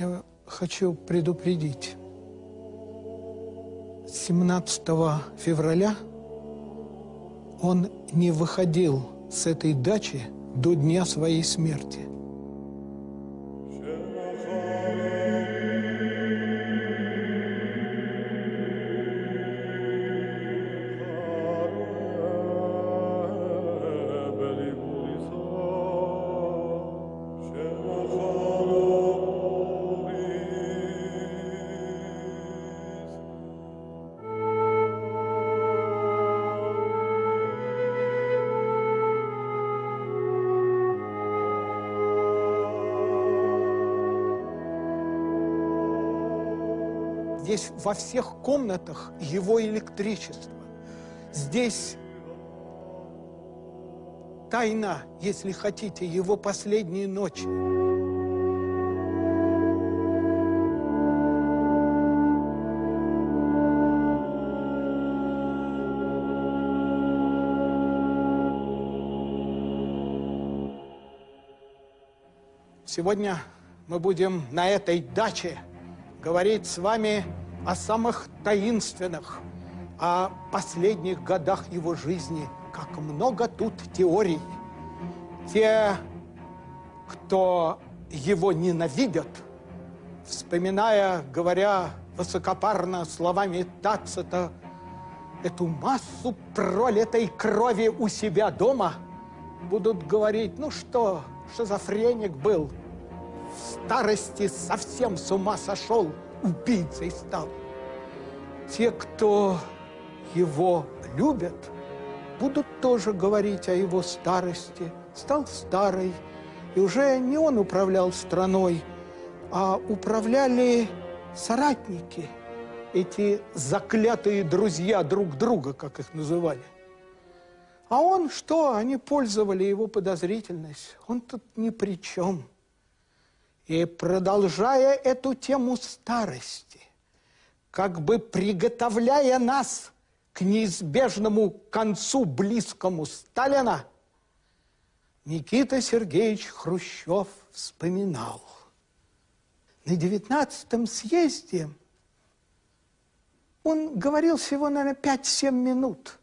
Я хочу предупредить. 17 февраля он не выходил с этой дачи до дня своей смерти. Во всех комнатах его электричество. Здесь тайна, если хотите, его последние ночи. Сегодня мы будем на этой даче говорить с вами о самых таинственных, о последних годах его жизни, как много тут теорий. Те, кто его ненавидят, вспоминая, говоря высокопарно словами Тацита, эту массу пролитой крови у себя дома, будут говорить, ну что, шизофреник был, в старости совсем с ума сошел, убийцей стал. Те, кто его любят, будут тоже говорить о его старости. Стал старый, и уже не он управлял страной, а управляли соратники, эти заклятые друзья друг друга, как их называли. А он что? Они пользовали его подозрительность. Он тут ни при чем. И продолжая эту тему старости, как бы приготовляя нас к неизбежному концу близкому Сталина, Никита Сергеевич Хрущев вспоминал. На девятнадцатом съезде он говорил всего, наверное, 5-7 минут.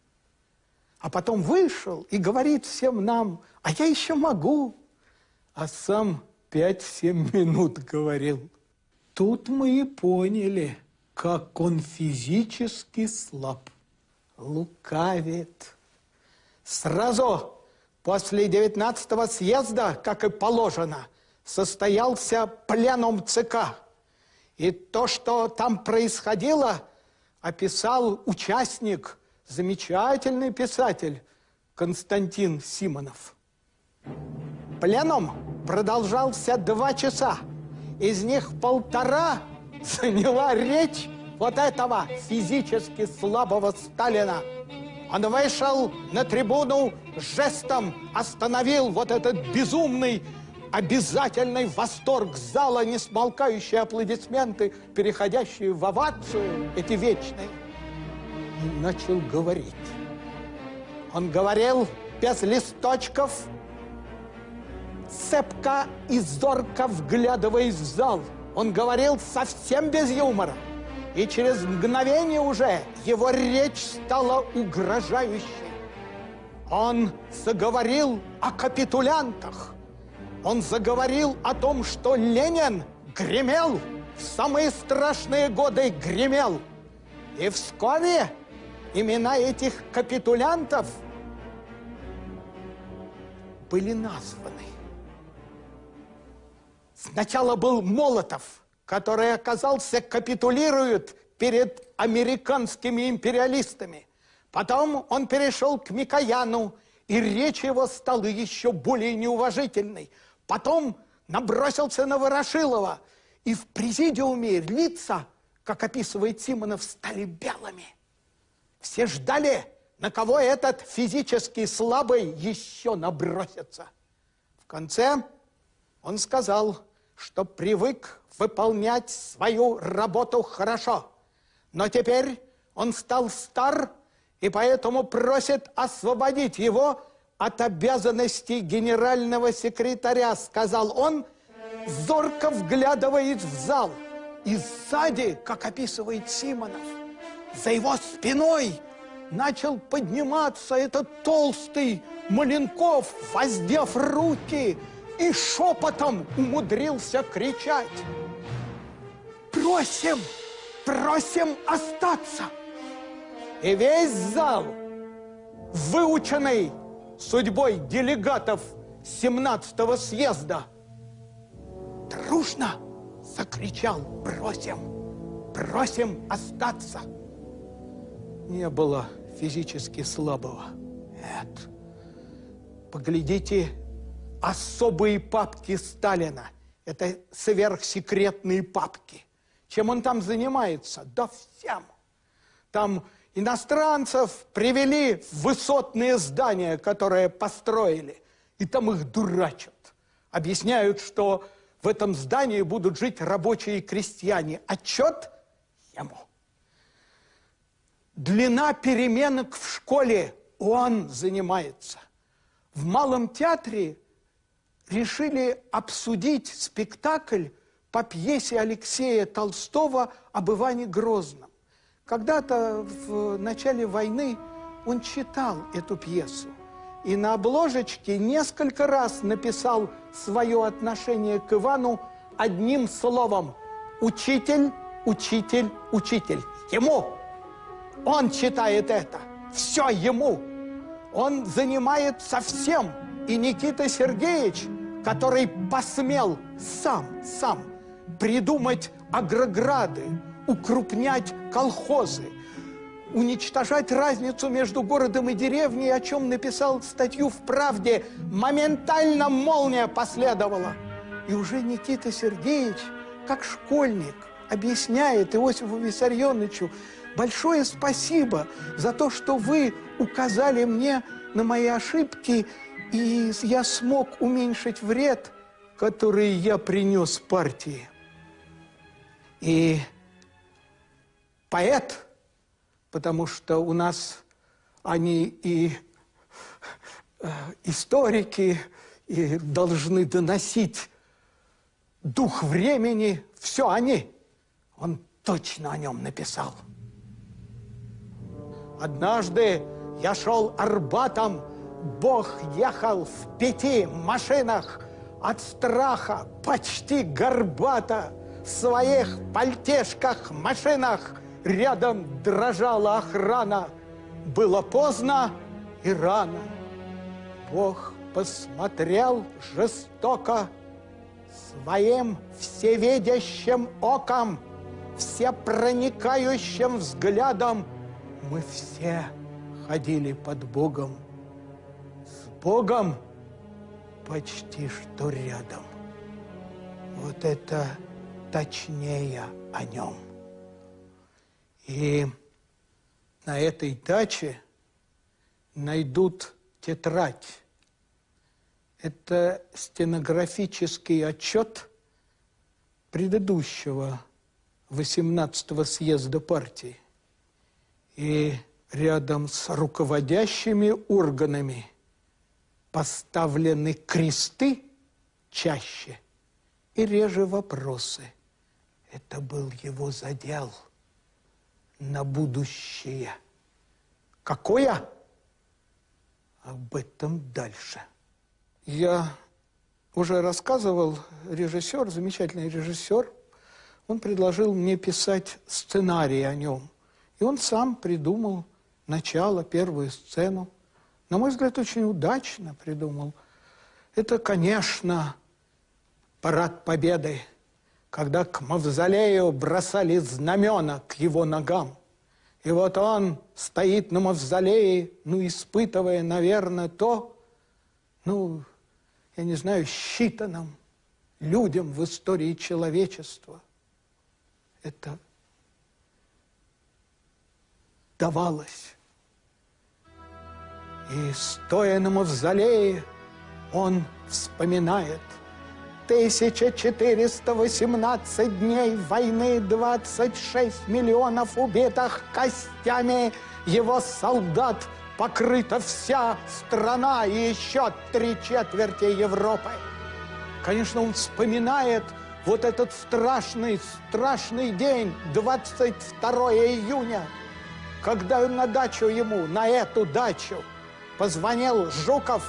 А потом вышел и говорит всем нам, а я еще могу. А сам 5-7 минут говорил. Тут мы и поняли, как он физически слаб, лукавит. Сразу после 19-го съезда, как и положено, состоялся пленум ЦК. И то, что там происходило, описал участник, замечательный писатель Константин Симонов. Пленум продолжался два часа. Из них полтора заняла речь вот этого физически слабого Сталина. Он вышел на трибуну жестом, остановил вот этот безумный, обязательный восторг зала, не смолкающие аплодисменты, переходящие в овацию, эти вечные, и начал говорить. Он говорил без листочков, цепко и зорко вглядываясь в зал. Он говорил совсем без юмора. И через мгновение уже его речь стала угрожающей. Он заговорил о капитулянтах. Он заговорил о том, что Ленин гремел, в самые страшные годы гремел. И вскоре имена этих капитулянтов были названы. Сначала был Молотов, который оказался капитулирует перед американскими империалистами. Потом он перешел к Микояну, и речь его стала еще более неуважительной. Потом набросился на Ворошилова, и в президиуме лица, как описывает Симонов, стали белыми. Все ждали, на кого этот физически слабый еще набросится. В конце он сказал, что привык выполнять свою работу хорошо. Но теперь он стал стар, и поэтому просит освободить его от обязанностей генерального секретаря, сказал он, зорко вглядываясь в зал. И сзади, как описывает Симонов, за его спиной начал подниматься этот толстый Маленков, воздев руки, и шепотом умудрился кричать. «Просим, просим остаться!» И весь зал, выученный судьбой делегатов 17-го съезда, дружно закричал «Просим, просим остаться!» Не было физически слабого. Нет. Поглядите, особые папки Сталина. Это сверхсекретные папки. Чем он там занимается? Да всем. Там иностранцев привели в высотные здания, которые построили, и там их дурачат. Объясняют, что в этом здании будут жить рабочие и крестьяне. Отчет ему. Длина переменок в школе он занимается. В Малом театре решили обсудить спектакль по пьесе Алексея Толстого об Иване Грозном. Когда-то в начале войны он читал эту пьесу и на обложечке несколько раз написал свое отношение к Ивану одним словом «Учитель, учитель, учитель». Ему! Он читает это. Все ему. Он занимается всем. И Никита Сергеевич, который посмел сам, сам придумать агрограды, укрупнять колхозы, уничтожать разницу между городом и деревней, о чем написал статью в «Правде», моментально молния последовала. И уже Никита Сергеевич, как школьник, объясняет Иосифу Виссарионовичу, большое спасибо за то, что вы указали мне на мои ошибки, и я смог уменьшить вред, который я принес партии. И поэт, потому что у нас они и э, историки, и должны доносить дух времени, все они. Он точно о нем написал. Однажды я шел Арбатом, Бог ехал в пяти машинах от страха почти горбато в своих пальтешках, машинах рядом дрожала охрана. Было поздно и рано. Бог посмотрел жестоко своим всевидящим оком, всепроникающим взглядом мы все ходили под Богом. Богом почти что рядом. Вот это точнее о нем. И на этой даче найдут тетрадь. Это стенографический отчет предыдущего 18-го съезда партии. И рядом с руководящими органами поставлены кресты чаще и реже вопросы. Это был его задел на будущее. Какое? Об этом дальше. Я уже рассказывал, режиссер, замечательный режиссер, он предложил мне писать сценарий о нем – и он сам придумал начало, первую сцену. На мой взгляд, очень удачно придумал. Это, конечно, парад победы, когда к мавзолею бросали знамена к его ногам. И вот он стоит на мавзолее, ну, испытывая, наверное, то, ну, я не знаю, считанным людям в истории человечества. Это давалось. И, стоя на мавзолее, он вспоминает 1418 дней войны, 26 миллионов убитых костями его солдат, покрыта вся страна и еще три четверти Европы. Конечно, он вспоминает вот этот страшный, страшный день, 22 июня, когда на дачу ему, на эту дачу, позвонил Жуков,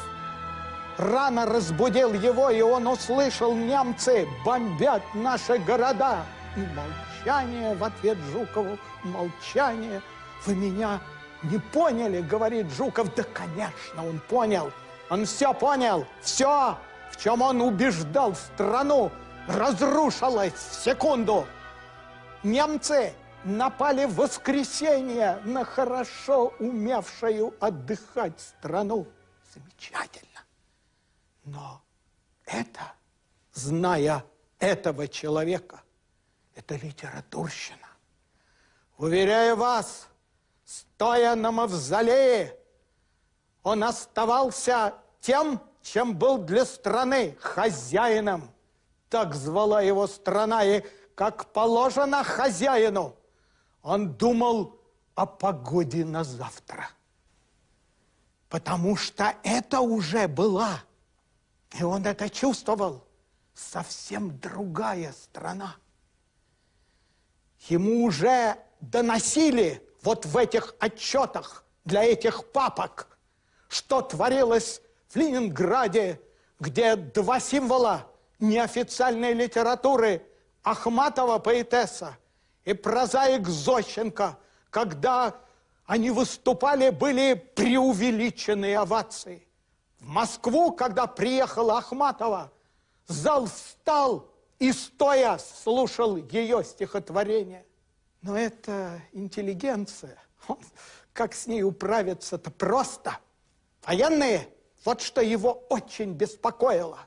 рано разбудил его, и он услышал, немцы бомбят наши города. И молчание в ответ Жукову, молчание. Вы меня не поняли, говорит Жуков. Да, конечно, он понял. Он все понял, все, в чем он убеждал страну, разрушилось в секунду. Немцы напали в воскресенье на хорошо умевшую отдыхать страну. Замечательно. Но это, зная этого человека, это литературщина. Уверяю вас, стоя на мавзолее, он оставался тем, чем был для страны хозяином. Так звала его страна, и как положено хозяину, он думал о погоде на завтра. Потому что это уже была, и он это чувствовал, совсем другая страна. Ему уже доносили вот в этих отчетах для этих папок, что творилось в Ленинграде, где два символа неофициальной литературы Ахматова поэтесса и прозаик Зощенко, когда они выступали, были преувеличенные овации. В Москву, когда приехала Ахматова, зал встал и стоя слушал ее стихотворение. Но это интеллигенция. Как с ней управиться-то просто. Военные, вот что его очень беспокоило.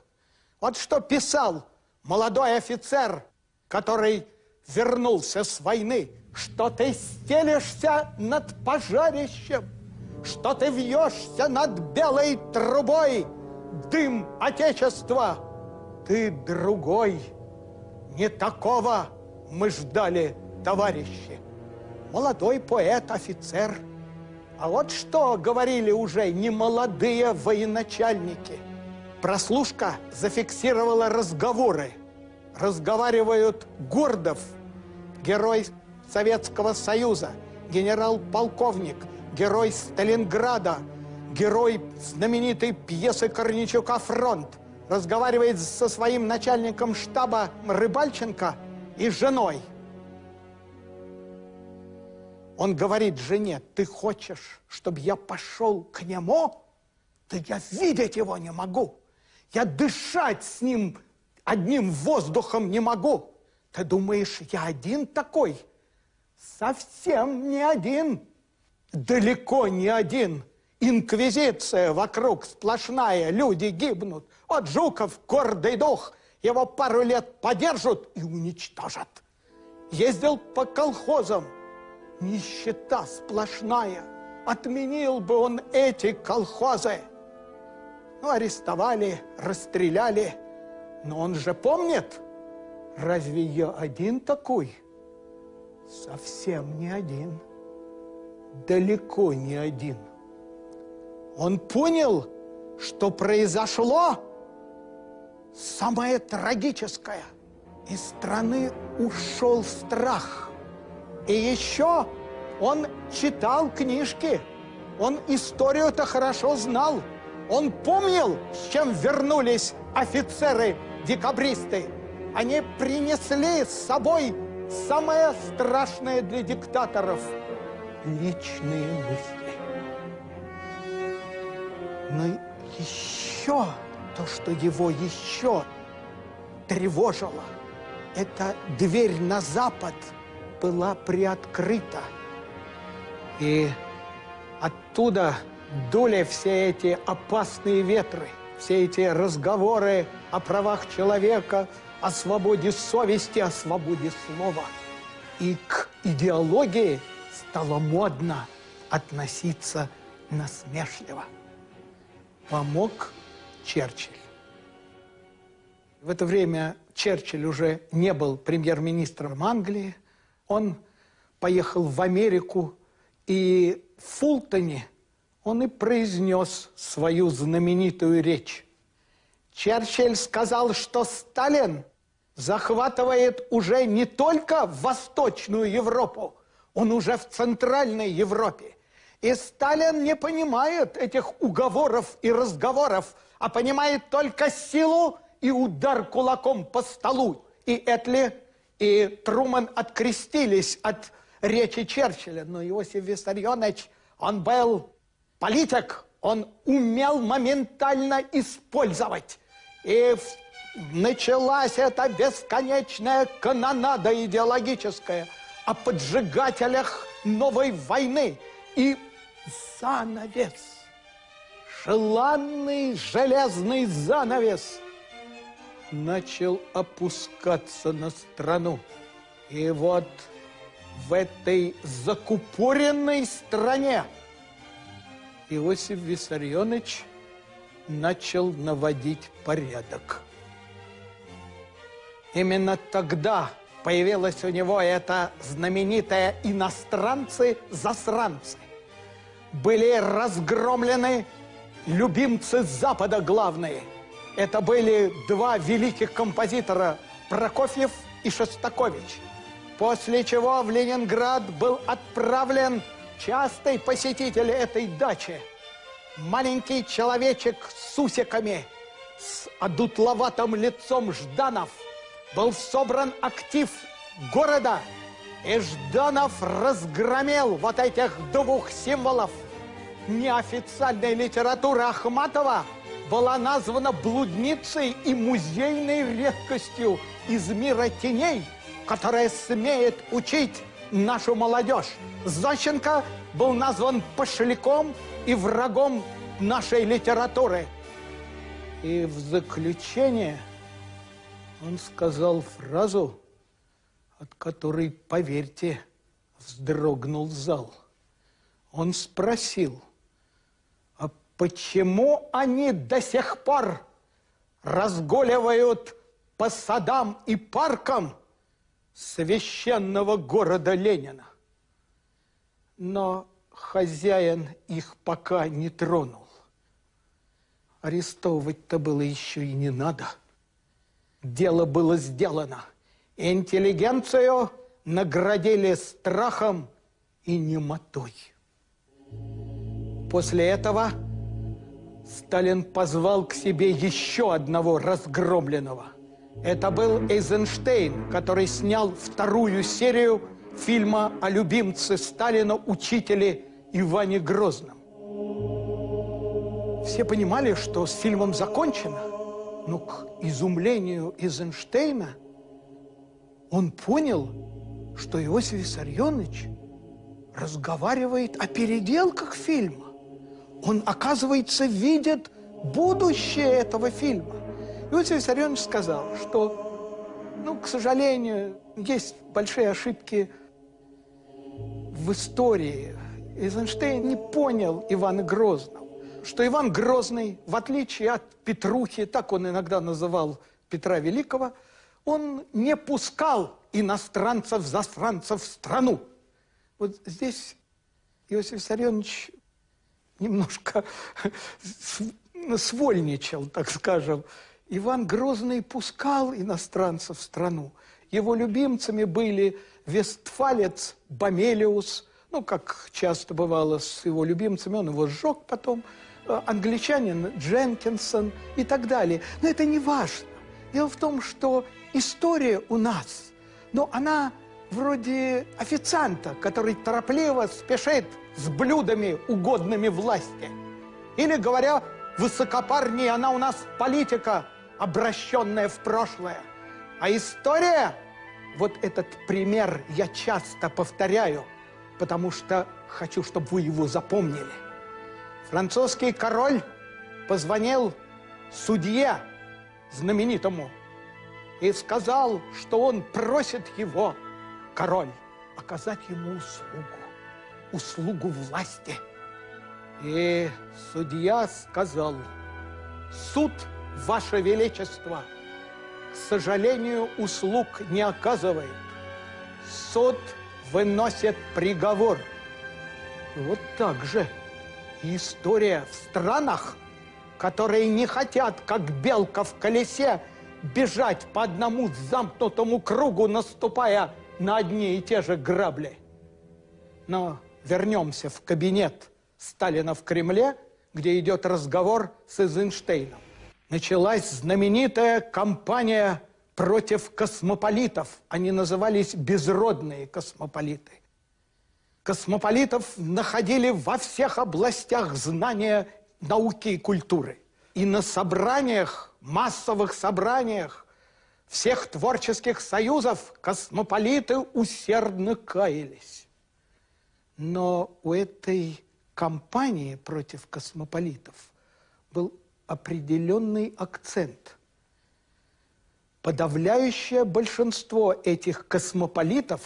Вот что писал молодой офицер, который вернулся с войны, что ты стелишься над пожарищем, что ты вьешься над белой трубой, дым Отечества. Ты другой, не такого мы ждали, товарищи. Молодой поэт, офицер. А вот что говорили уже немолодые военачальники. Прослушка зафиксировала разговоры. Разговаривают Гордов, герой Советского Союза, генерал-полковник, герой Сталинграда, герой знаменитой пьесы Корничука «Фронт», разговаривает со своим начальником штаба Рыбальченко и женой. Он говорит жене, ты хочешь, чтобы я пошел к нему? Да я видеть его не могу. Я дышать с ним одним воздухом не могу. Ты думаешь, я один такой? Совсем не один. Далеко не один. Инквизиция вокруг сплошная, люди гибнут. Вот Жуков, гордый дух, его пару лет подержат и уничтожат. Ездил по колхозам, нищета сплошная. Отменил бы он эти колхозы. Ну, арестовали, расстреляли. Но он же помнит, разве я один такой? Совсем не один. Далеко не один. Он понял, что произошло самое трагическое. Из страны ушел страх. И еще он читал книжки. Он историю-то хорошо знал. Он помнил, с чем вернулись офицеры-декабристы. Они принесли с собой самое страшное для диктаторов – личные мысли. Но еще то, что его еще тревожило, это дверь на запад была приоткрыта. И оттуда дули все эти опасные ветры, все эти разговоры о правах человека, о свободе совести, о свободе слова. И к идеологии стало модно относиться насмешливо. Помог Черчилль. В это время Черчилль уже не был премьер-министром Англии. Он поехал в Америку, и в Фултоне он и произнес свою знаменитую речь. Черчилль сказал, что Сталин захватывает уже не только Восточную Европу, он уже в Центральной Европе. И Сталин не понимает этих уговоров и разговоров, а понимает только силу и удар кулаком по столу. И Этли, и Труман открестились от речи Черчилля. Но Иосиф Виссарионович, он был политик, он умел моментально использовать. И началась эта бесконечная канонада идеологическая о поджигателях новой войны. И занавес, желанный железный занавес начал опускаться на страну. И вот в этой закупоренной стране Иосиф Виссарионович начал наводить порядок. Именно тогда появилась у него эта знаменитая «иностранцы-засранцы». Были разгромлены любимцы Запада главные. Это были два великих композитора Прокофьев и Шостакович. После чего в Ленинград был отправлен частый посетитель этой дачи. Маленький человечек с усиками, с одутловатым лицом Жданов. Был собран актив города, и Жданов разгромил вот этих двух символов. Неофициальная литература Ахматова была названа блудницей и музейной редкостью из мира теней, которая смеет учить нашу молодежь. Зощенко был назван пошляком и врагом нашей литературы. И в заключение он сказал фразу, от которой, поверьте, вздрогнул зал. Он спросил, а почему они до сих пор разгуливают по садам и паркам, священного города Ленина. Но хозяин их пока не тронул. Арестовывать-то было еще и не надо. Дело было сделано. Интеллигенцию наградили страхом и немотой. После этого Сталин позвал к себе еще одного разгромленного – это был Эйзенштейн, который снял вторую серию фильма о любимце Сталина, учителе Иване Грозном. Все понимали, что с фильмом закончено, но к изумлению Эйзенштейна он понял, что Иосиф Виссарионович разговаривает о переделках фильма. Он, оказывается, видит будущее этого фильма. Иосиф Виссарионович сказал, что, ну, к сожалению, есть большие ошибки в истории. Эйзенштейн не понял Ивана Грозного, что Иван Грозный, в отличие от Петрухи, так он иногда называл Петра Великого, он не пускал иностранцев, засранцев в страну. Вот здесь Иосиф Виссарионович немножко свольничал, так скажем, Иван Грозный пускал иностранцев в страну. Его любимцами были Вестфалец Бомелиус, ну, как часто бывало с его любимцами, он его сжег потом, э, англичанин Дженкинсон и так далее. Но это не важно. Дело в том, что история у нас, но она вроде официанта, который торопливо спешит с блюдами, угодными власти. Или, говоря высокопарнее, она у нас политика, обращенная в прошлое. А история, вот этот пример я часто повторяю, потому что хочу, чтобы вы его запомнили. Французский король позвонил судье знаменитому и сказал, что он просит его, король, оказать ему услугу, услугу власти. И судья сказал, суд – Ваше Величество, к сожалению, услуг не оказывает. Суд выносит приговор. Вот так же история в странах, которые не хотят, как белка в колесе, бежать по одному замкнутому кругу, наступая на одни и те же грабли. Но вернемся в кабинет Сталина в Кремле, где идет разговор с Эйзенштейном. Началась знаменитая кампания против космополитов. Они назывались безродные космополиты. Космополитов находили во всех областях знания науки и культуры. И на собраниях, массовых собраниях всех творческих союзов космополиты усердно каялись. Но у этой кампании против космополитов был определенный акцент. Подавляющее большинство этих космополитов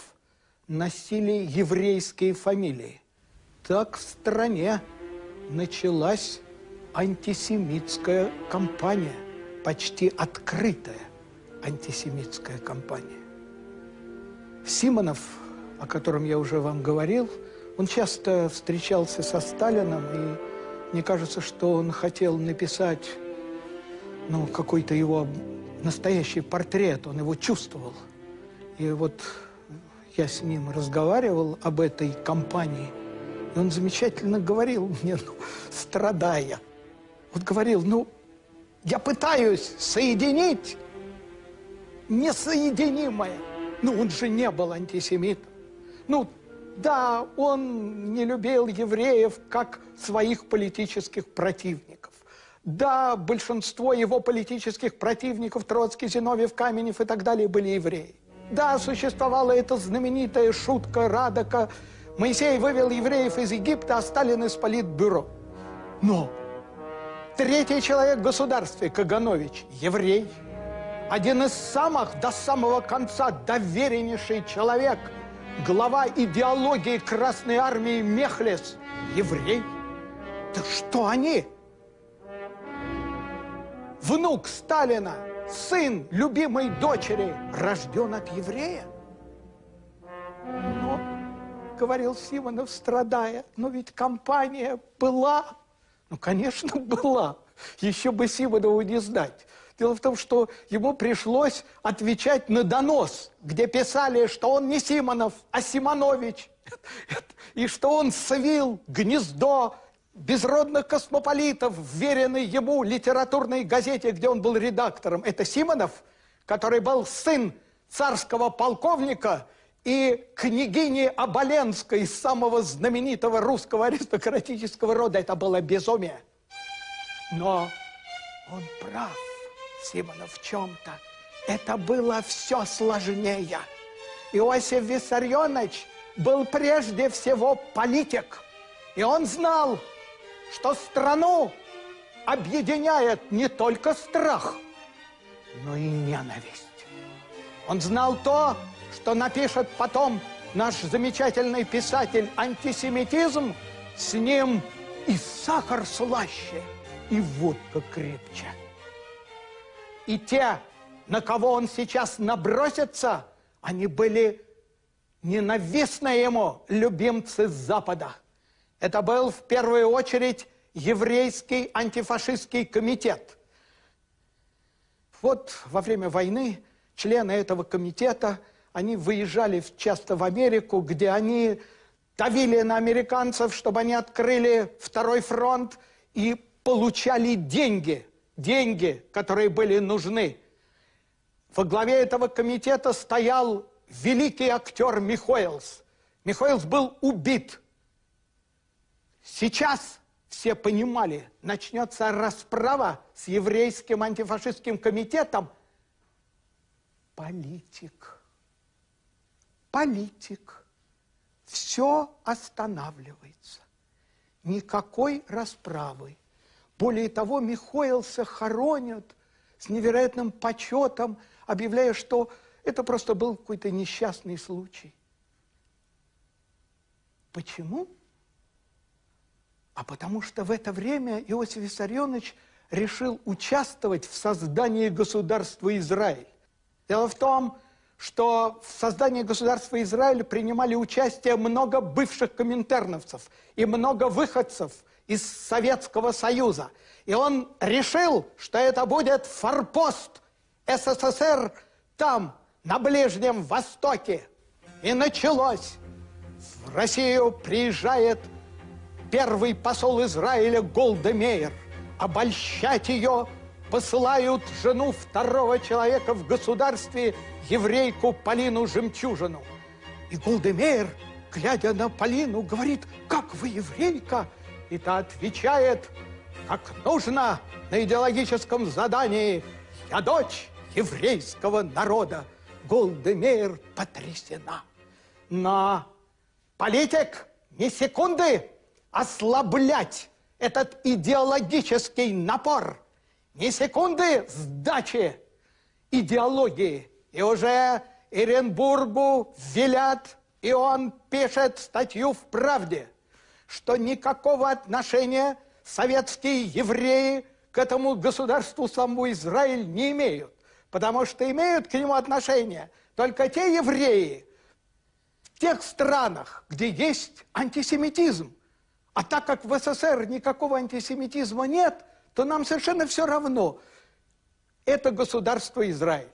носили еврейские фамилии. Так в стране началась антисемитская кампания, почти открытая антисемитская кампания. Симонов, о котором я уже вам говорил, он часто встречался со Сталином, и мне кажется, что он хотел написать ну, какой-то его настоящий портрет, он его чувствовал. И вот я с ним разговаривал об этой кампании, и он замечательно говорил мне, ну, страдая, вот говорил, ну, я пытаюсь соединить несоединимое. Ну, он же не был антисемитом. Ну, да, он не любил евреев как своих политических противников. Да, большинство его политических противников, Троцкий, Зиновьев, Каменев и так далее, были евреи. Да, существовала эта знаменитая шутка Радока. Моисей вывел евреев из Египта, а Сталин из политбюро. Но третий человек в государстве, Каганович, еврей. Один из самых до самого конца довереннейший человек – глава идеологии Красной Армии Мехлес, еврей. Да что они? Внук Сталина, сын любимой дочери, рожден от еврея. Но, говорил Симонов, страдая, но ведь компания была. Ну, конечно, была. Еще бы Симонову не знать. Дело в том, что ему пришлось отвечать на донос, где писали, что он не Симонов, а Симонович, и что он свил гнездо безродных космополитов, вверенной ему литературной газете, где он был редактором. Это Симонов, который был сын царского полковника и княгини Оболенской, самого знаменитого русского аристократического рода. Это было безумие. Но он прав. Симона, в чем-то это было все сложнее. Иосиф Виссарионович был прежде всего политик. И он знал, что страну объединяет не только страх, но и ненависть. Он знал то, что напишет потом наш замечательный писатель антисемитизм, с ним и сахар слаще, и водка крепче. И те, на кого он сейчас набросится, они были ненавистны ему любимцы Запада. Это был в первую очередь еврейский антифашистский комитет. Вот во время войны члены этого комитета, они выезжали часто в Америку, где они давили на американцев, чтобы они открыли второй фронт и получали деньги – деньги, которые были нужны. Во главе этого комитета стоял великий актер Михоэлс. Михоэлс был убит. Сейчас все понимали, начнется расправа с еврейским антифашистским комитетом. Политик. Политик. Все останавливается. Никакой расправы более того, Михоэлса хоронят с невероятным почетом, объявляя, что это просто был какой-то несчастный случай. Почему? А потому что в это время Иосиф Виссарионович решил участвовать в создании государства Израиль. Дело в том, что в создании государства Израиль принимали участие много бывших коминтерновцев и много выходцев из Советского Союза. И он решил, что это будет форпост СССР там, на Ближнем Востоке. И началось. В Россию приезжает первый посол Израиля Голдемейр. Обольщать ее посылают жену второго человека в государстве, еврейку Полину Жемчужину. И Голдемейр, глядя на Полину, говорит, как вы еврейка? И та отвечает, как нужно на идеологическом задании, я дочь еврейского народа. Голдемейр потрясена. Но политик ни секунды ослаблять этот идеологический напор, ни секунды сдачи идеологии. И уже Иренбургу велят, и он пишет статью в «Правде», что никакого отношения советские евреи к этому государству самому Израиль не имеют, потому что имеют к нему отношение только те евреи в тех странах, где есть антисемитизм. А так как в СССР никакого антисемитизма нет, то нам совершенно все равно. Это государство Израиль.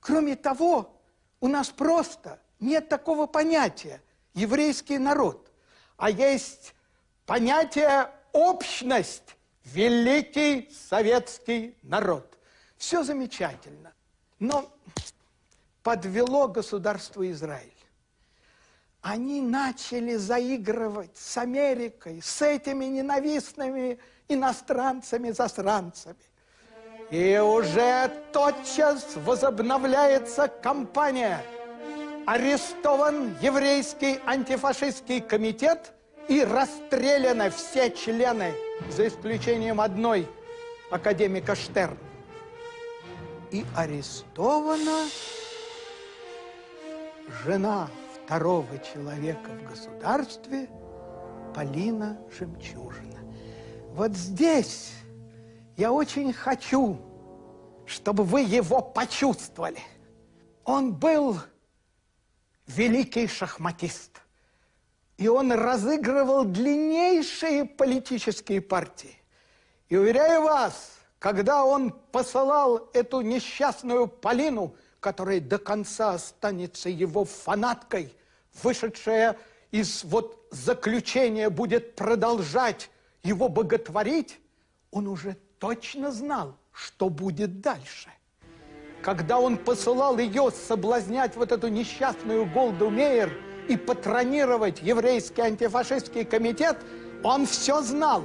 Кроме того, у нас просто нет такого понятия еврейский народ, а есть понятие общность, великий советский народ. Все замечательно, но подвело государство Израиль. Они начали заигрывать с Америкой, с этими ненавистными иностранцами-засранцами. И уже тотчас возобновляется кампания. Арестован еврейский антифашистский комитет и расстреляны все члены, за исключением одной, академика Штерн. И арестована жена второго человека в государстве Полина Жемчужина. Вот здесь я очень хочу, чтобы вы его почувствовали. Он был великий шахматист. И он разыгрывал длиннейшие политические партии. И уверяю вас, когда он посылал эту несчастную Полину, которая до конца останется его фанаткой, вышедшая из вот заключения будет продолжать его боготворить, он уже точно знал, что будет дальше. Когда он посылал ее соблазнять вот эту несчастную Голду Мейер и патронировать еврейский антифашистский комитет, он все знал.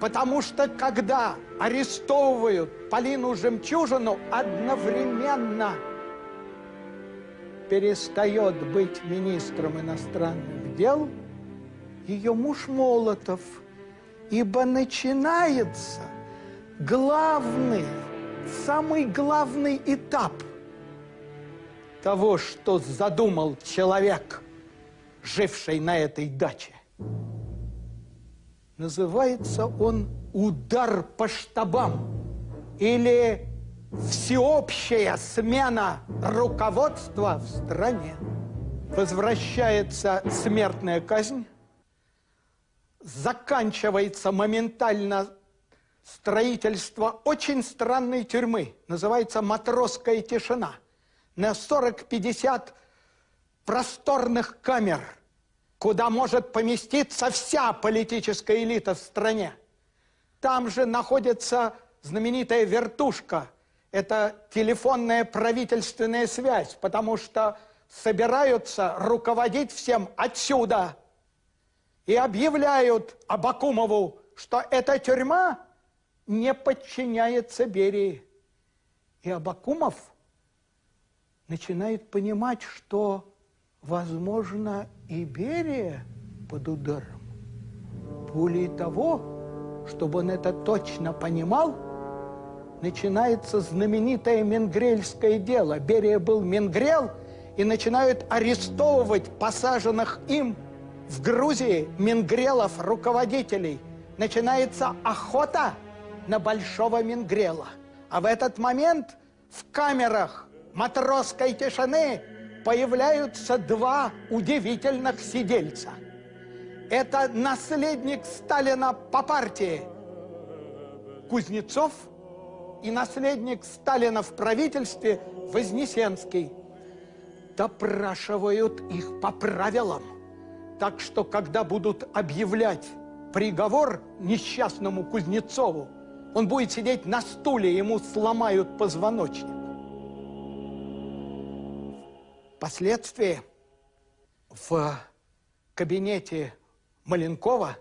Потому что когда арестовывают Полину Жемчужину, одновременно перестает быть министром иностранных дел ее муж Молотов, ибо начинается – главный, самый главный этап того, что задумал человек, живший на этой даче. Называется он «Удар по штабам» или «Всеобщая смена руководства в стране». Возвращается смертная казнь, заканчивается моментально строительство очень странной тюрьмы, называется «Матросская тишина», на 40-50 просторных камер, куда может поместиться вся политическая элита в стране. Там же находится знаменитая вертушка, это телефонная правительственная связь, потому что собираются руководить всем отсюда и объявляют Абакумову, что эта тюрьма не подчиняется Берии. И Абакумов начинает понимать, что, возможно, и Берия под ударом. Более того, чтобы он это точно понимал, начинается знаменитое менгрельское дело. Берия был менгрел, и начинают арестовывать посаженных им в Грузии менгрелов, руководителей. Начинается охота – на Большого Менгрела. А в этот момент в камерах матросской тишины появляются два удивительных сидельца. Это наследник Сталина по партии. Кузнецов и наследник Сталина в правительстве Вознесенский. Допрашивают их по правилам. Так что, когда будут объявлять приговор несчастному Кузнецову, он будет сидеть на стуле, ему сломают позвоночник. Впоследствии в кабинете Маленкова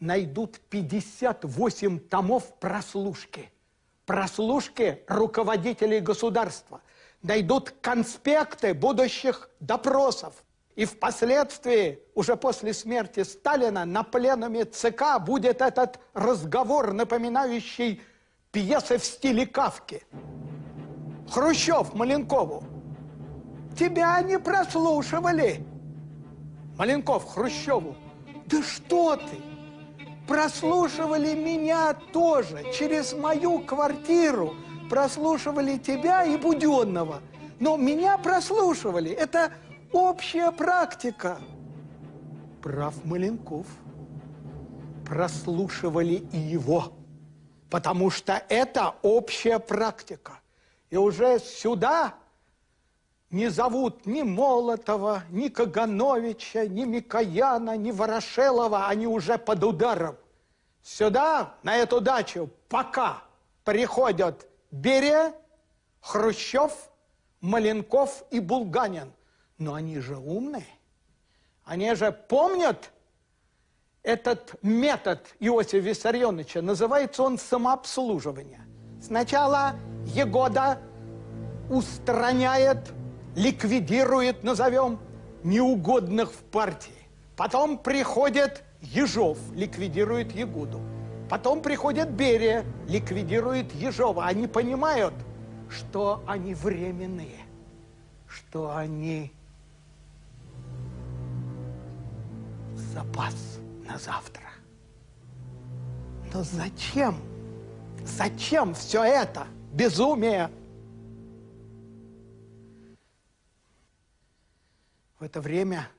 найдут 58 томов прослушки. Прослушки руководителей государства. Найдут конспекты будущих допросов. И впоследствии, уже после смерти Сталина, на пленуме ЦК будет этот разговор, напоминающий пьесы в стиле Кавки. Хрущев Маленкову. Тебя не прослушивали. Маленков Хрущеву. Да что ты? Прослушивали меня тоже. Через мою квартиру прослушивали тебя и Буденного. Но меня прослушивали. Это общая практика. Прав Маленков. Прослушивали и его. Потому что это общая практика. И уже сюда не зовут ни Молотова, ни Кагановича, ни Микояна, ни Ворошелова, они уже под ударом. Сюда, на эту дачу, пока приходят Берия, Хрущев, Маленков и Булганин. Но они же умные. Они же помнят этот метод Иосифа Виссарионовича. Называется он самообслуживание. Сначала Егода устраняет ликвидирует, назовем, неугодных в партии. Потом приходит Ежов, ликвидирует Ягуду. Потом приходит Берия, ликвидирует Ежова. Они понимают, что они временные, что они запас на завтра. Но зачем? Зачем все это? Безумие, в это время,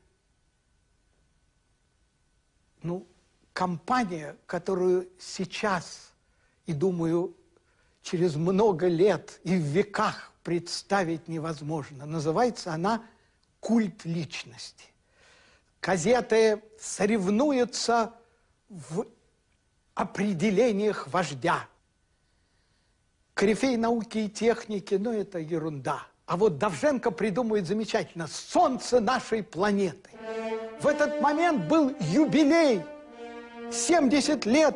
ну, компания, которую сейчас, и думаю, через много лет и в веках представить невозможно. Называется она «Культ личности». Газеты соревнуются в определениях вождя. Корифей науки и техники, ну, это ерунда – а вот Давженко придумывает замечательно «Солнце нашей планеты». В этот момент был юбилей, 70 лет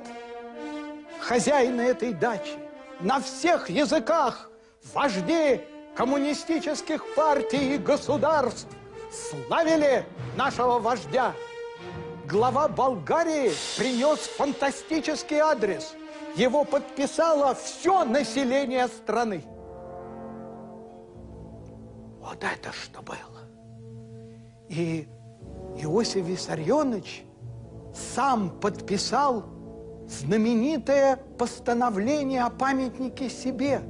хозяина этой дачи. На всех языках вожди коммунистических партий и государств славили нашего вождя. Глава Болгарии принес фантастический адрес. Его подписало все население страны. Вот это что было. И Иосиф Виссарионович сам подписал знаменитое постановление о памятнике себе.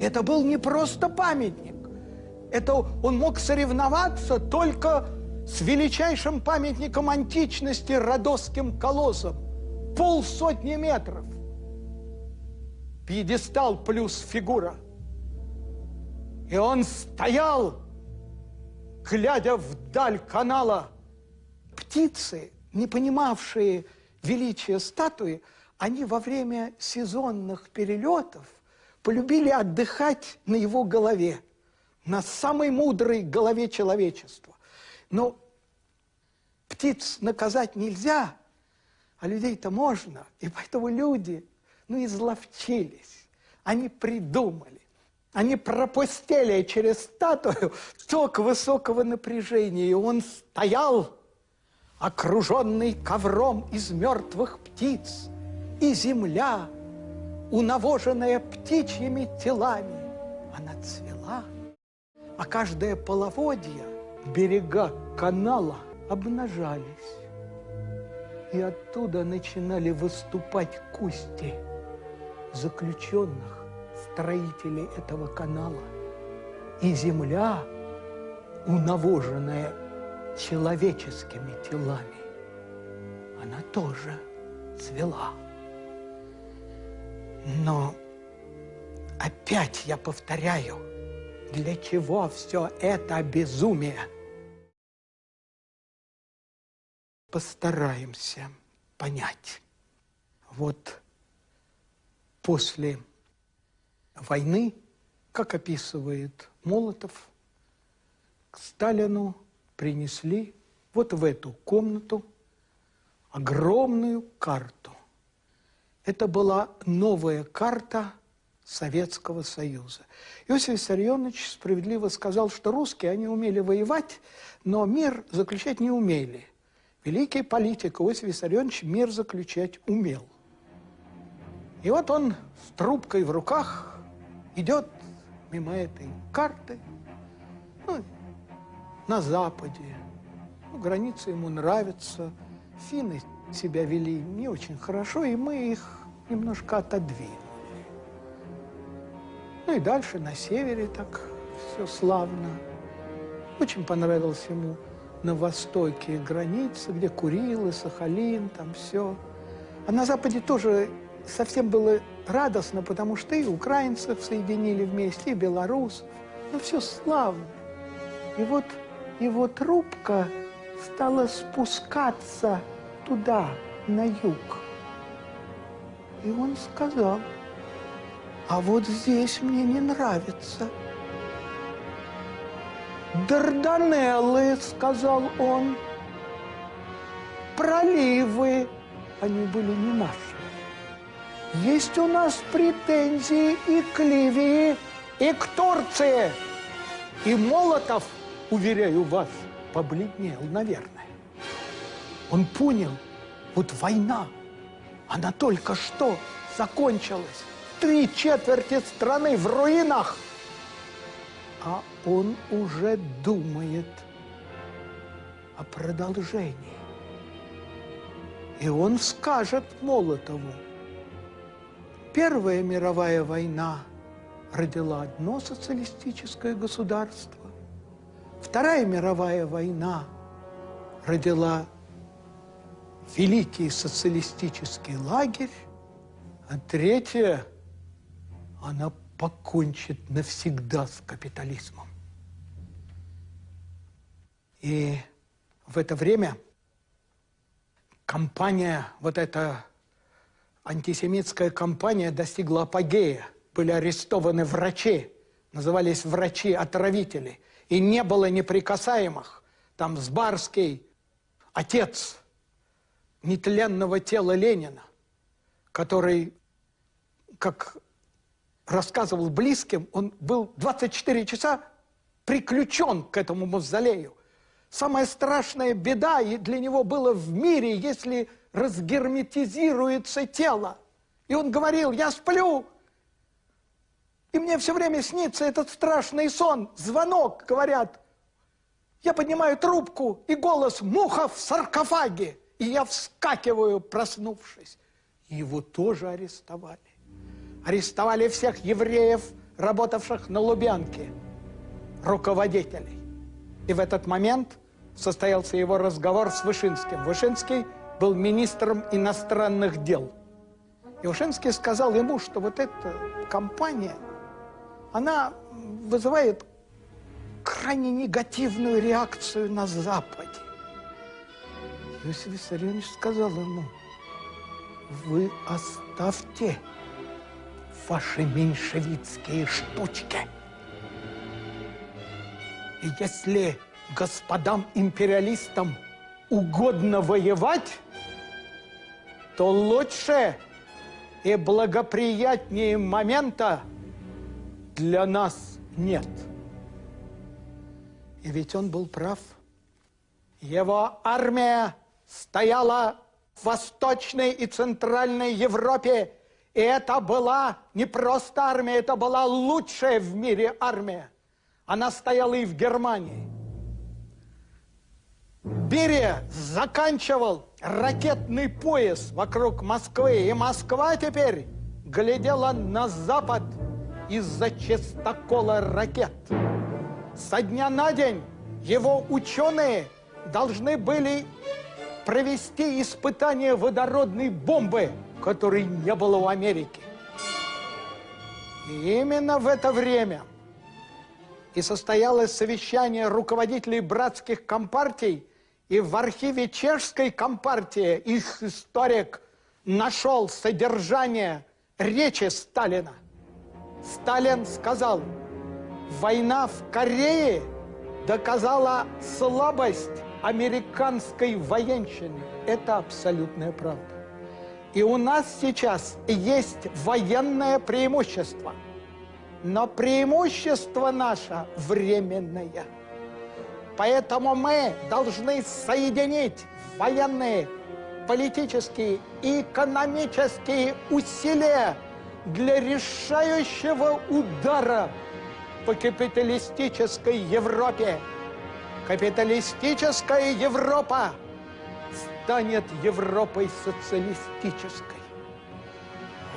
Это был не просто памятник. Это он мог соревноваться только с величайшим памятником античности Родосским колоссом. Полсотни метров. Пьедестал плюс фигура – и он стоял, глядя вдаль канала. Птицы, не понимавшие величия статуи, они во время сезонных перелетов полюбили отдыхать на его голове, на самой мудрой голове человечества. Но птиц наказать нельзя, а людей-то можно. И поэтому люди, ну, изловчились. Они придумали они пропустили через статую ток высокого напряжения, и он стоял, окруженный ковром из мертвых птиц, и земля, унавоженная птичьими телами, она цвела, а каждое половодье берега канала обнажались, и оттуда начинали выступать кусти заключенных, строителей этого канала. И земля, унавоженная человеческими телами, она тоже цвела. Но опять я повторяю, для чего все это безумие? Постараемся понять. Вот после войны, как описывает Молотов, к Сталину принесли вот в эту комнату огромную карту. Это была новая карта Советского Союза. Иосиф Виссарионович справедливо сказал, что русские, они умели воевать, но мир заключать не умели. Великий политик Иосиф Виссарионович мир заключать умел. И вот он с трубкой в руках идет мимо этой карты, ну, на Западе. Ну, границы ему нравятся. Финны себя вели не очень хорошо, и мы их немножко отодвинули. Ну и дальше на севере так все славно. Очень понравилось ему на востоке границы, где Курилы, Сахалин, там все. А на западе тоже совсем было радостно, потому что и украинцев соединили вместе, и белорусов. Ну, все славно. И вот его трубка стала спускаться туда, на юг. И он сказал, а вот здесь мне не нравится. Дарданеллы, сказал он, проливы, они были не наши. Есть у нас претензии и к Ливии, и к Турции. И Молотов, уверяю вас, побледнел, наверное. Он понял, вот война, она только что закончилась. Три четверти страны в руинах. А он уже думает о продолжении. И он скажет Молотову, Первая мировая война родила одно социалистическое государство. Вторая мировая война родила великий социалистический лагерь. А третья, она покончит навсегда с капитализмом. И в это время компания, вот эта антисемитская кампания достигла апогея. Были арестованы врачи, назывались врачи-отравители. И не было неприкасаемых. Там Сбарский, отец нетленного тела Ленина, который, как рассказывал близким, он был 24 часа приключен к этому мавзолею. Самая страшная беда для него была в мире, если разгерметизируется тело. И он говорил, я сплю, и мне все время снится этот страшный сон, звонок, говорят. Я поднимаю трубку, и голос «Муха в саркофаге!» И я вскакиваю, проснувшись. Его тоже арестовали. Арестовали всех евреев, работавших на Лубянке, руководителей. И в этот момент состоялся его разговор с Вышинским. Вышинский – был министром иностранных дел. И Ушинский сказал ему, что вот эта компания, она вызывает крайне негативную реакцию на Западе. Иосиф Виссарионович сказал ему, вы оставьте ваши меньшевицкие штучки. И если господам империалистам угодно воевать, то лучше и благоприятнее момента для нас нет. И ведь он был прав. Его армия стояла в Восточной и Центральной Европе, и это была не просто армия, это была лучшая в мире армия. Она стояла и в Германии. Берия заканчивал ракетный пояс вокруг Москвы, и Москва теперь глядела на запад из-за чистокола ракет. Со дня на день его ученые должны были провести испытание водородной бомбы, которой не было у Америки. И именно в это время и состоялось совещание руководителей братских компартий, и в архиве чешской компартии их историк нашел содержание речи Сталина. Сталин сказал, война в Корее доказала слабость американской военщины. Это абсолютная правда. И у нас сейчас есть военное преимущество. Но преимущество наше временное. Поэтому мы должны соединить военные, политические и экономические усилия для решающего удара по капиталистической Европе. Капиталистическая Европа станет Европой социалистической.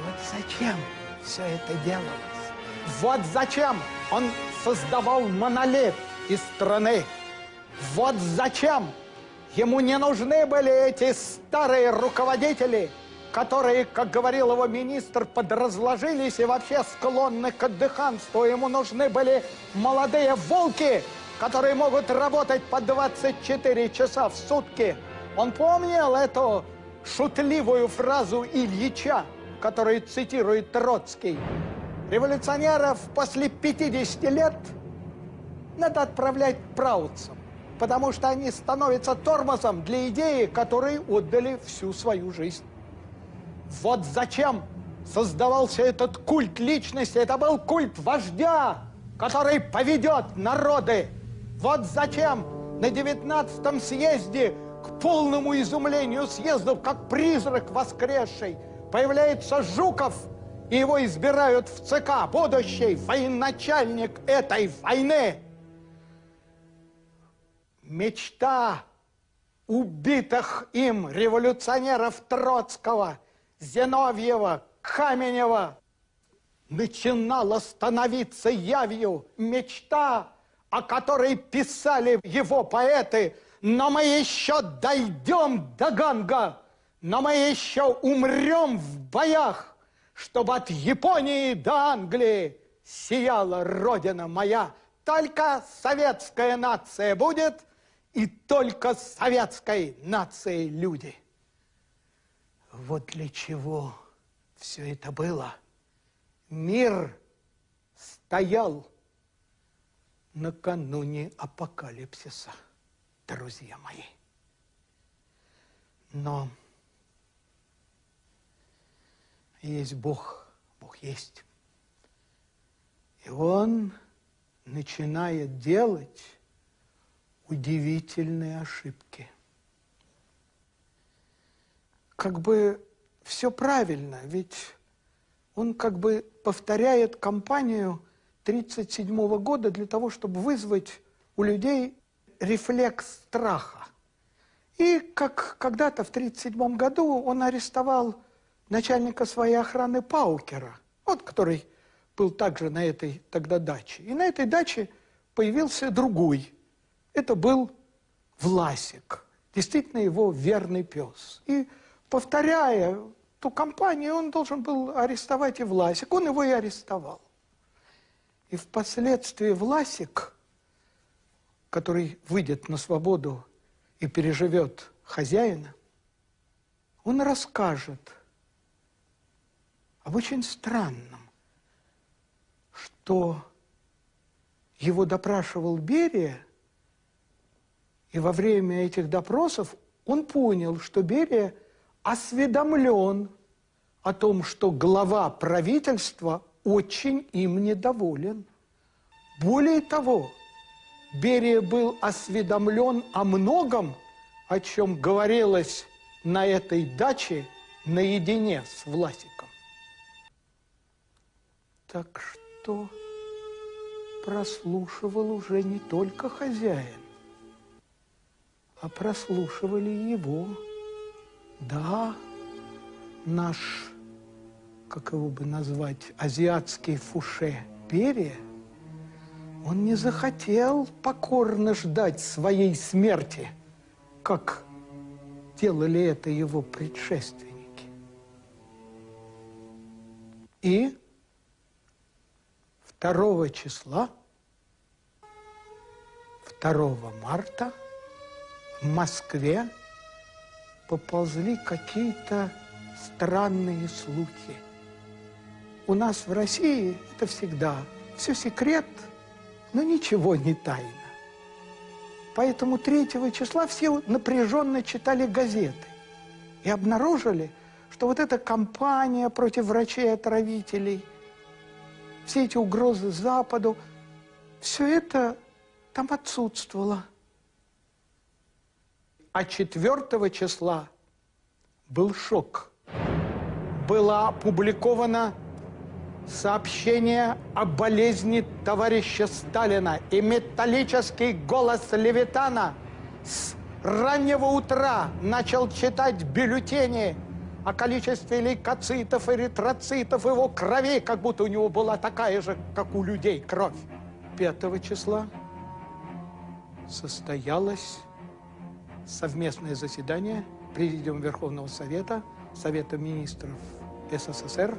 Вот зачем все это делалось? Вот зачем он создавал монолит из страны. Вот зачем ему не нужны были эти старые руководители – которые, как говорил его министр, подразложились и вообще склонны к отдыханству. Ему нужны были молодые волки, которые могут работать по 24 часа в сутки. Он помнил эту шутливую фразу Ильича, которую цитирует Троцкий. Революционеров после 50 лет надо отправлять праутцам, потому что они становятся тормозом для идеи, которой отдали всю свою жизнь. Вот зачем создавался этот культ личности. Это был культ вождя, который поведет народы. Вот зачем на 19 съезде к полному изумлению съездов, как призрак воскресший, появляется Жуков, и его избирают в ЦК, будущий военачальник этой войны. Мечта убитых им революционеров Троцкого – Зиновьева, Каменева начинала становиться явью мечта, о которой писали его поэты. Но мы еще дойдем до Ганга, но мы еще умрем в боях, чтобы от Японии до Англии сияла Родина моя. Только советская нация будет, и только советской нации люди. Вот для чего все это было. Мир стоял накануне апокалипсиса, друзья мои. Но есть Бог, Бог есть. И Он начинает делать удивительные ошибки – как бы все правильно, ведь он как бы повторяет кампанию 1937 года для того, чтобы вызвать у людей рефлекс страха. И как когда-то в 1937 году он арестовал начальника своей охраны Паукера, вот который был также на этой тогда даче. И на этой даче появился другой. Это был Власик, действительно его верный пес. И повторяя ту кампанию, он должен был арестовать и Власик. Он его и арестовал. И впоследствии Власик, который выйдет на свободу и переживет хозяина, он расскажет об очень странном, что его допрашивал Берия, и во время этих допросов он понял, что Берия – осведомлен о том, что глава правительства очень им недоволен. Более того, Берия был осведомлен о многом, о чем говорилось на этой даче наедине с Власиком. Так что прослушивал уже не только хозяин, а прослушивали его да, наш, как его бы назвать, азиатский фуше Берия, он не захотел покорно ждать своей смерти, как сделали это его предшественники. И 2 числа, 2 марта в Москве поползли какие-то странные слухи. У нас в России это всегда все секрет, но ничего не тайно. Поэтому 3 числа все напряженно читали газеты и обнаружили, что вот эта кампания против врачей-отравителей – все эти угрозы Западу, все это там отсутствовало. А 4 числа был шок. Было опубликовано сообщение о болезни товарища Сталина. И металлический голос Левитана с раннего утра начал читать бюллетени о количестве лейкоцитов, эритроцитов, его крови, как будто у него была такая же, как у людей, кровь. 5 числа состоялось совместное заседание Президиума Верховного Совета, Совета Министров СССР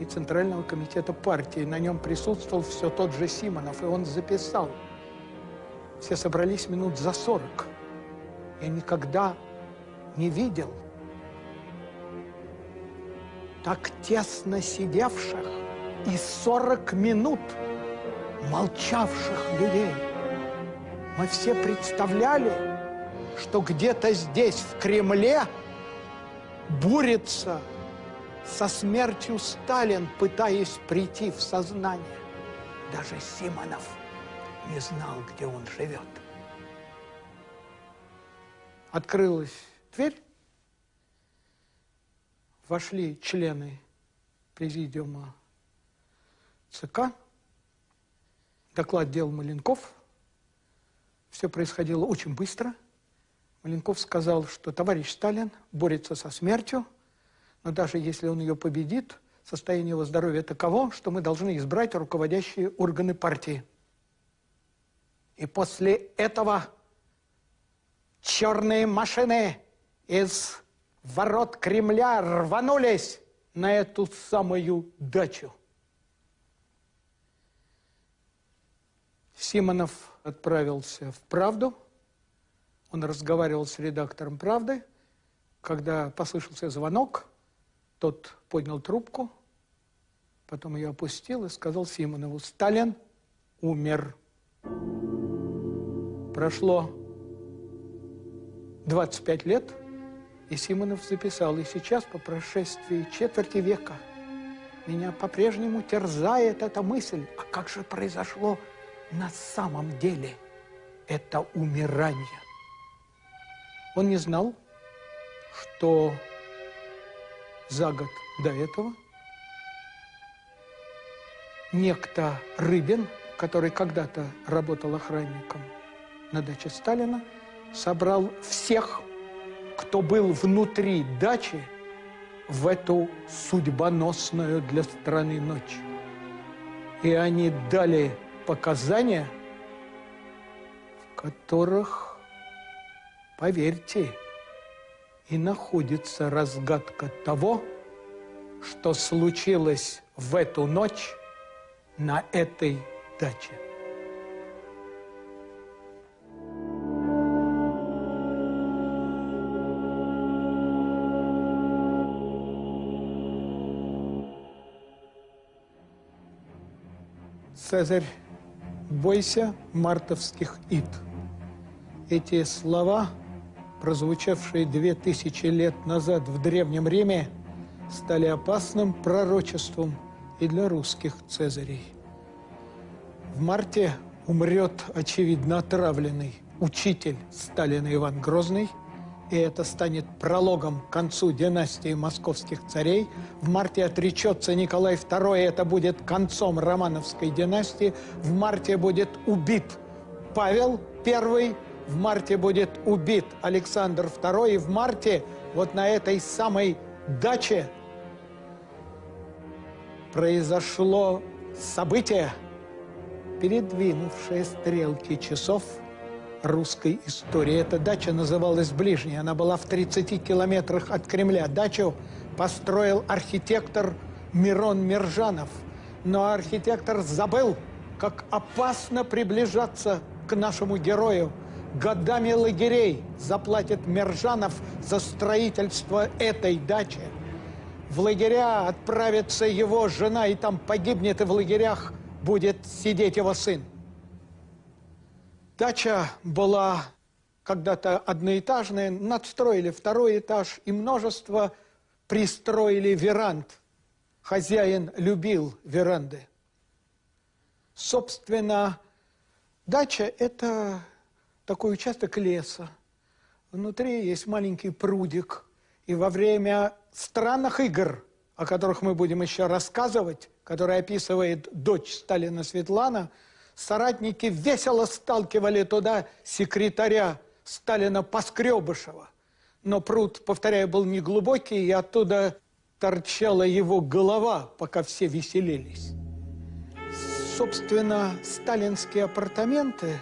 и Центрального комитета партии. На нем присутствовал все тот же Симонов, и он записал. Все собрались минут за 40. Я никогда не видел – так тесно сидевших и 40 минут молчавших людей. Мы все представляли, что где-то здесь, в Кремле, бурится со смертью Сталин, пытаясь прийти в сознание. Даже Симонов не знал, где он живет. Открылась дверь, вошли члены президиума ЦК, доклад делал Маленков, все происходило очень быстро. Маленков сказал, что товарищ Сталин борется со смертью, но даже если он ее победит, состояние его здоровья таково, что мы должны избрать руководящие органы партии. И после этого черные машины из ворот Кремля рванулись на эту самую дачу. Симонов отправился в «Правду». Он разговаривал с редактором «Правды». Когда послышался звонок, тот поднял трубку, потом ее опустил и сказал Симонову, «Сталин умер». Прошло 25 лет – и Симонов записал, и сейчас, по прошествии четверти века, меня по-прежнему терзает эта мысль, а как же произошло на самом деле это умирание? Он не знал, что за год до этого некто Рыбин, который когда-то работал охранником на даче Сталина, собрал всех кто был внутри дачи в эту судьбоносную для страны ночь. И они дали показания, в которых, поверьте, и находится разгадка того, что случилось в эту ночь на этой даче. Цезарь, бойся мартовских ид. Эти слова, прозвучавшие две тысячи лет назад в Древнем Риме, стали опасным пророчеством и для русских цезарей. В марте умрет, очевидно, отравленный учитель Сталина Иван Грозный – и это станет прологом к концу династии московских царей. В марте отречется Николай II, и это будет концом Романовской династии. В марте будет убит Павел I, в марте будет убит Александр II, и в марте вот на этой самой даче произошло событие, передвинувшее стрелки часов русской истории. Эта дача называлась Ближней. Она была в 30 километрах от Кремля. Дачу построил архитектор Мирон Мержанов. Но архитектор забыл, как опасно приближаться к нашему герою. Годами лагерей заплатит Мержанов за строительство этой дачи. В лагеря отправится его жена, и там погибнет, и в лагерях будет сидеть его сын. Дача была когда-то одноэтажная, надстроили второй этаж, и множество пристроили веранд. Хозяин любил веранды. Собственно, дача – это такой участок леса. Внутри есть маленький прудик. И во время странных игр, о которых мы будем еще рассказывать, которые описывает дочь Сталина Светлана, соратники весело сталкивали туда секретаря Сталина Поскребышева. Но пруд, повторяю, был неглубокий, и оттуда торчала его голова, пока все веселились. Собственно, сталинские апартаменты,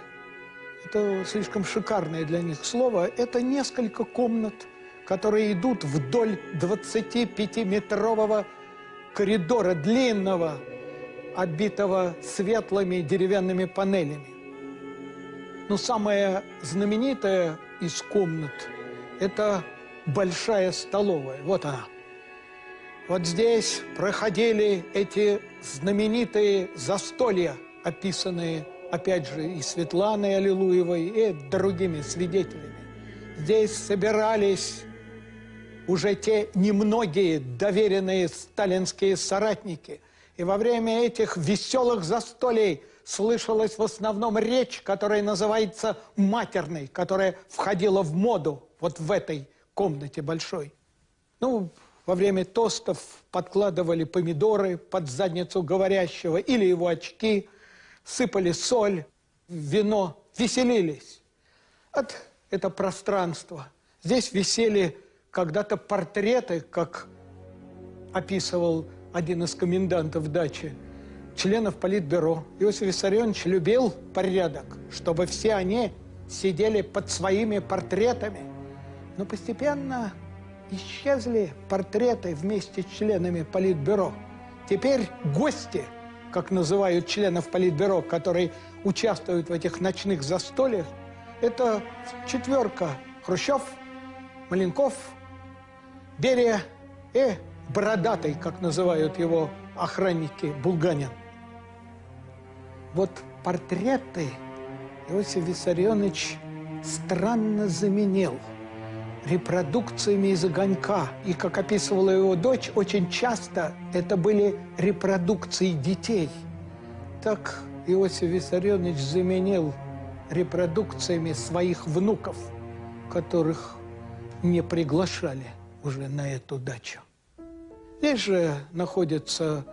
это слишком шикарное для них слово, это несколько комнат, которые идут вдоль 25-метрового коридора, длинного, обитого светлыми деревянными панелями. Но самая знаменитая из комнат – это большая столовая. Вот она. Вот здесь проходили эти знаменитые застолья, описанные, опять же, и Светланой Аллилуевой, и другими свидетелями. Здесь собирались уже те немногие доверенные сталинские соратники. И во время этих веселых застолий слышалась в основном речь, которая называется матерной, которая входила в моду вот в этой комнате большой. Ну, во время тостов подкладывали помидоры под задницу говорящего или его очки, сыпали соль, вино, веселились. Вот это пространство. Здесь висели когда-то портреты, как описывал один из комендантов дачи, членов Политбюро. Иосиф Виссарионович любил порядок, чтобы все они сидели под своими портретами. Но постепенно исчезли портреты вместе с членами Политбюро. Теперь гости, как называют членов Политбюро, которые участвуют в этих ночных застольях, это четверка Хрущев, Маленков, Берия и Бородатый, как называют его охранники, Булганин. Вот портреты Иосиф Виссарионович странно заменил – репродукциями из огонька. И, как описывала его дочь, очень часто это были репродукции детей. Так Иосиф Виссарионович заменил репродукциями своих внуков, которых не приглашали уже на эту дачу. Здесь же находится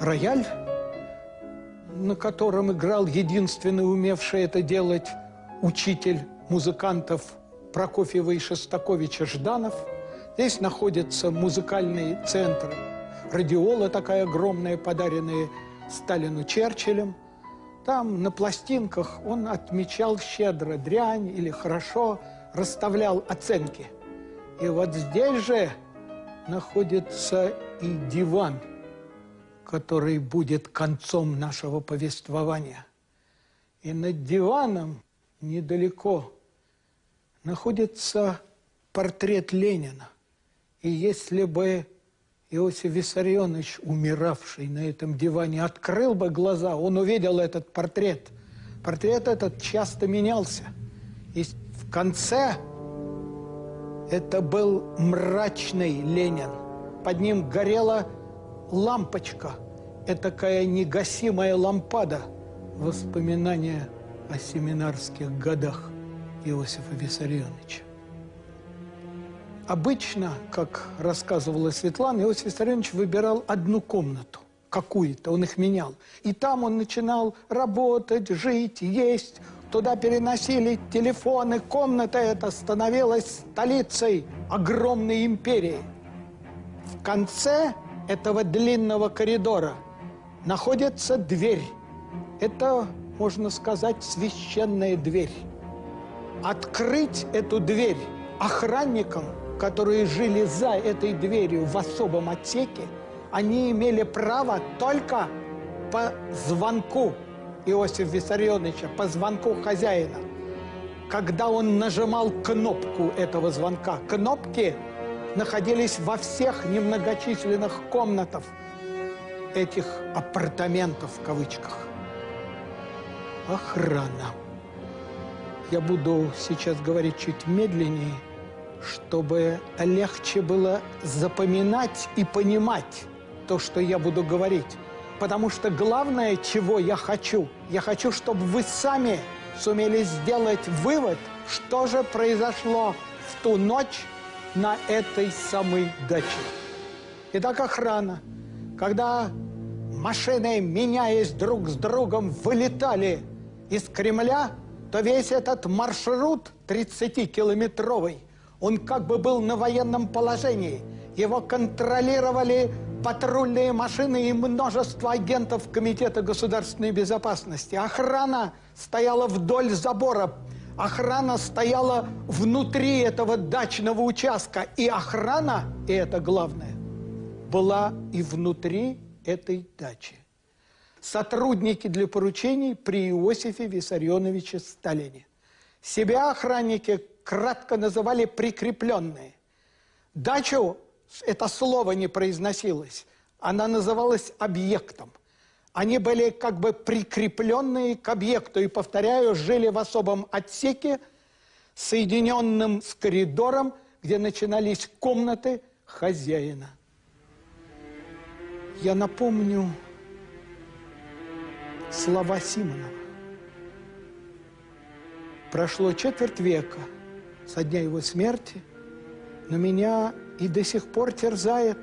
рояль, на котором играл единственный умевший это делать учитель музыкантов Прокофьева и Шостаковича Жданов. Здесь находится музыкальный центр радиола такая огромная, подаренная Сталину Черчиллем. Там на пластинках он отмечал щедро дрянь или хорошо, расставлял оценки. И вот здесь же находится и диван, который будет концом нашего повествования. И над диваном недалеко находится портрет Ленина. И если бы Иосиф Виссарионович, умиравший на этом диване, открыл бы глаза, он увидел этот портрет. Портрет этот часто менялся. И в конце это был мрачный Ленин. Под ним горела лампочка, этакая негасимая лампада. Воспоминания о семинарских годах. Иосифа Виссарионовича. Обычно, как рассказывала Светлана, Иосиф Виссарионович выбирал одну комнату, какую-то, он их менял. И там он начинал работать, жить, есть. Туда переносили телефоны, комната эта становилась столицей огромной империи. В конце этого длинного коридора находится дверь. Это можно сказать, священная дверь. Открыть эту дверь охранникам, которые жили за этой дверью в особом отсеке, они имели право только по звонку Иосифа Виссарионовича, по звонку хозяина. Когда он нажимал кнопку этого звонка, кнопки находились во всех немногочисленных комнатах этих апартаментов в кавычках. Охрана. Я буду сейчас говорить чуть медленнее, чтобы легче было запоминать и понимать то, что я буду говорить. Потому что главное, чего я хочу, я хочу, чтобы вы сами сумели сделать вывод, что же произошло в ту ночь на этой самой даче. Итак, охрана. Когда машины, меняясь друг с другом, вылетали из Кремля, то весь этот маршрут 30-километровый, он как бы был на военном положении. Его контролировали патрульные машины и множество агентов Комитета государственной безопасности. Охрана стояла вдоль забора, охрана стояла внутри этого дачного участка. И охрана, и это главное, была и внутри этой дачи. Сотрудники для поручений при Иосифе Виссарионовиче Сталине. Себя охранники кратко называли прикрепленные. Дачу это слово не произносилось, она называлась объектом. Они были как бы прикрепленные к объекту и, повторяю, жили в особом отсеке, соединенном с коридором, где начинались комнаты хозяина. Я напомню слова Симонова. Прошло четверть века со дня его смерти, но меня и до сих пор терзает,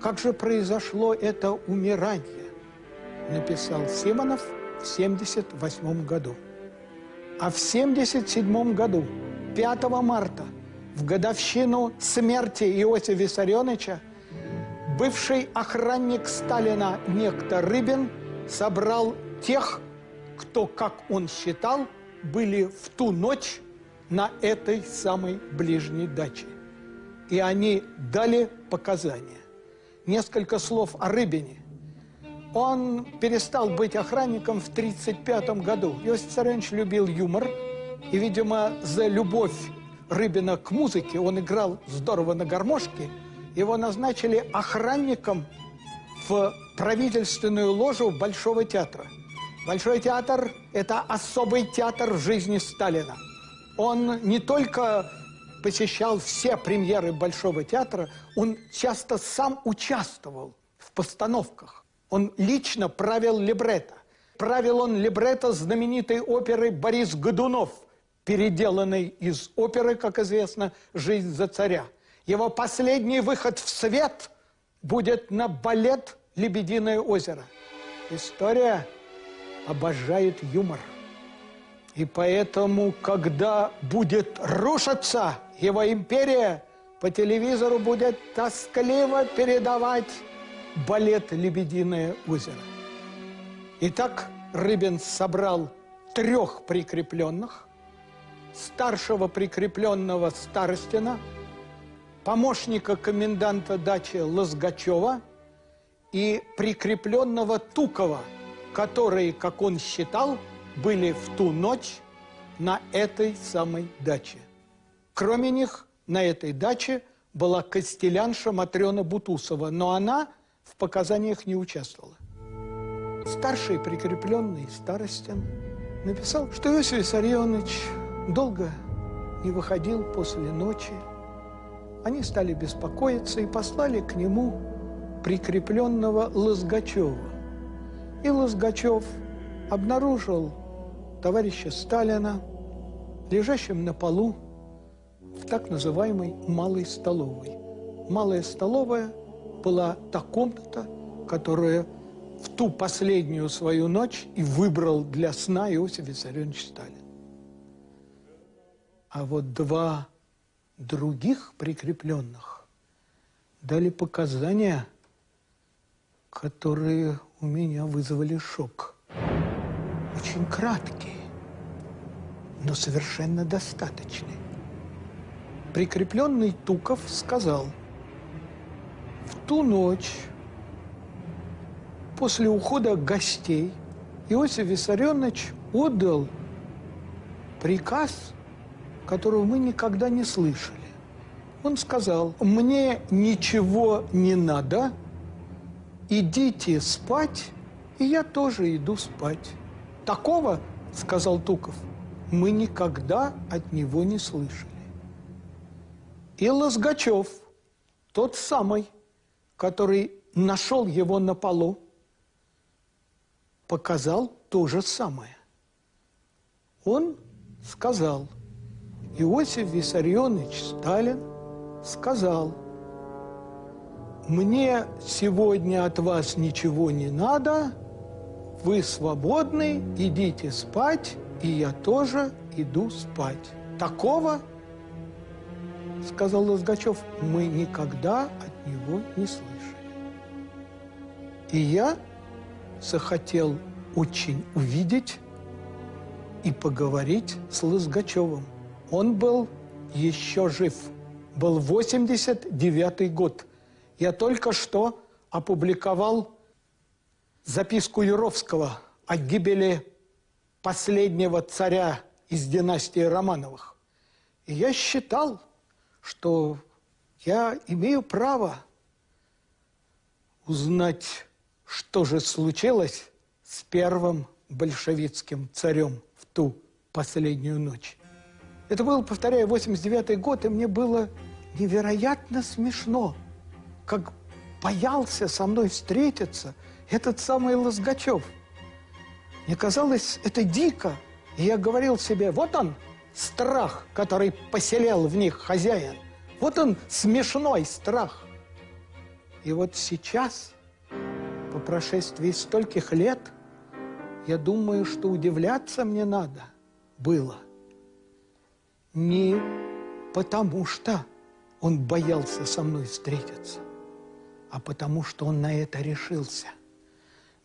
как же произошло это умирание, написал Симонов в 78 году. А в 77 году, 5 марта, в годовщину смерти Иосифа Виссарионовича, бывший охранник Сталина некто Рыбин собрал тех, кто, как он считал, были в ту ночь на этой самой ближней даче и они дали показания. Несколько слов о Рыбине. Он перестал быть охранником в 1935 году. Иосиф Виссарионович любил юмор, и, видимо, за любовь Рыбина к музыке, он играл здорово на гармошке, его назначили охранником в правительственную ложу Большого театра. Большой театр – это особый театр в жизни Сталина. Он не только посещал все премьеры Большого театра, он часто сам участвовал в постановках. Он лично правил либретто. Правил он либретто знаменитой оперы «Борис Годунов», переделанной из оперы, как известно, «Жизнь за царя». Его последний выход в свет будет на балет «Лебединое озеро». История обожает юмор. И поэтому, когда будет рушиться его империя, по телевизору будет тоскливо передавать балет «Лебединое озеро». Итак, Рыбин собрал трех прикрепленных, старшего прикрепленного Старостина, помощника коменданта дачи Лозгачева и прикрепленного Тукова, которые, как он считал, были в ту ночь на этой самой даче. Кроме них на этой даче была костелянша Матрена Бутусова, но она в показаниях не участвовала. Старший прикрепленный Старостин написал, что Иосиф Виссарионович долго не выходил после ночи. Они стали беспокоиться и послали к нему прикрепленного Лозгачева. И Лозгачев обнаружил товарища Сталина, лежащим на полу в так называемой малой столовой. Малая столовая была та комната, которая в ту последнюю свою ночь и выбрал для сна Иосиф Виссарионович Сталин. А вот два других прикрепленных дали показания, которые у меня вызвали шок. очень краткие, но совершенно достаточные. Прикрепленный Туков сказал, в ту ночь после ухода гостей Иосиф Виссарионович отдал приказ, которого мы никогда не слышали. Он сказал, мне ничего не надо, идите спать, и я тоже иду спать. Такого, сказал Туков, мы никогда от него не слышали. И Лозгачев, тот самый, который нашел его на полу, показал то же самое. Он сказал, Иосиф Виссарионович Сталин сказал, мне сегодня от вас ничего не надо, вы свободны, идите спать, и я тоже иду спать. Такого, сказал Лозгачев, мы никогда от него не слышали. И я захотел очень увидеть и поговорить с Лозгачевым. Он был еще жив. Был 89 год. Я только что опубликовал записку Юровского о гибели последнего царя из династии Романовых. И я считал, что я имею право узнать, что же случилось с первым большевистским царем в ту последнюю ночь. Это был, повторяю, 89-й год, и мне было невероятно смешно, как боялся со мной встретиться этот самый Лозгачев. Мне казалось, это дико. И я говорил себе, вот он, страх, который поселял в них хозяин. Вот он, смешной страх. И вот сейчас, по прошествии стольких лет, я думаю, что удивляться мне надо было – не потому что он боялся со мной встретиться, а потому что он на это решился.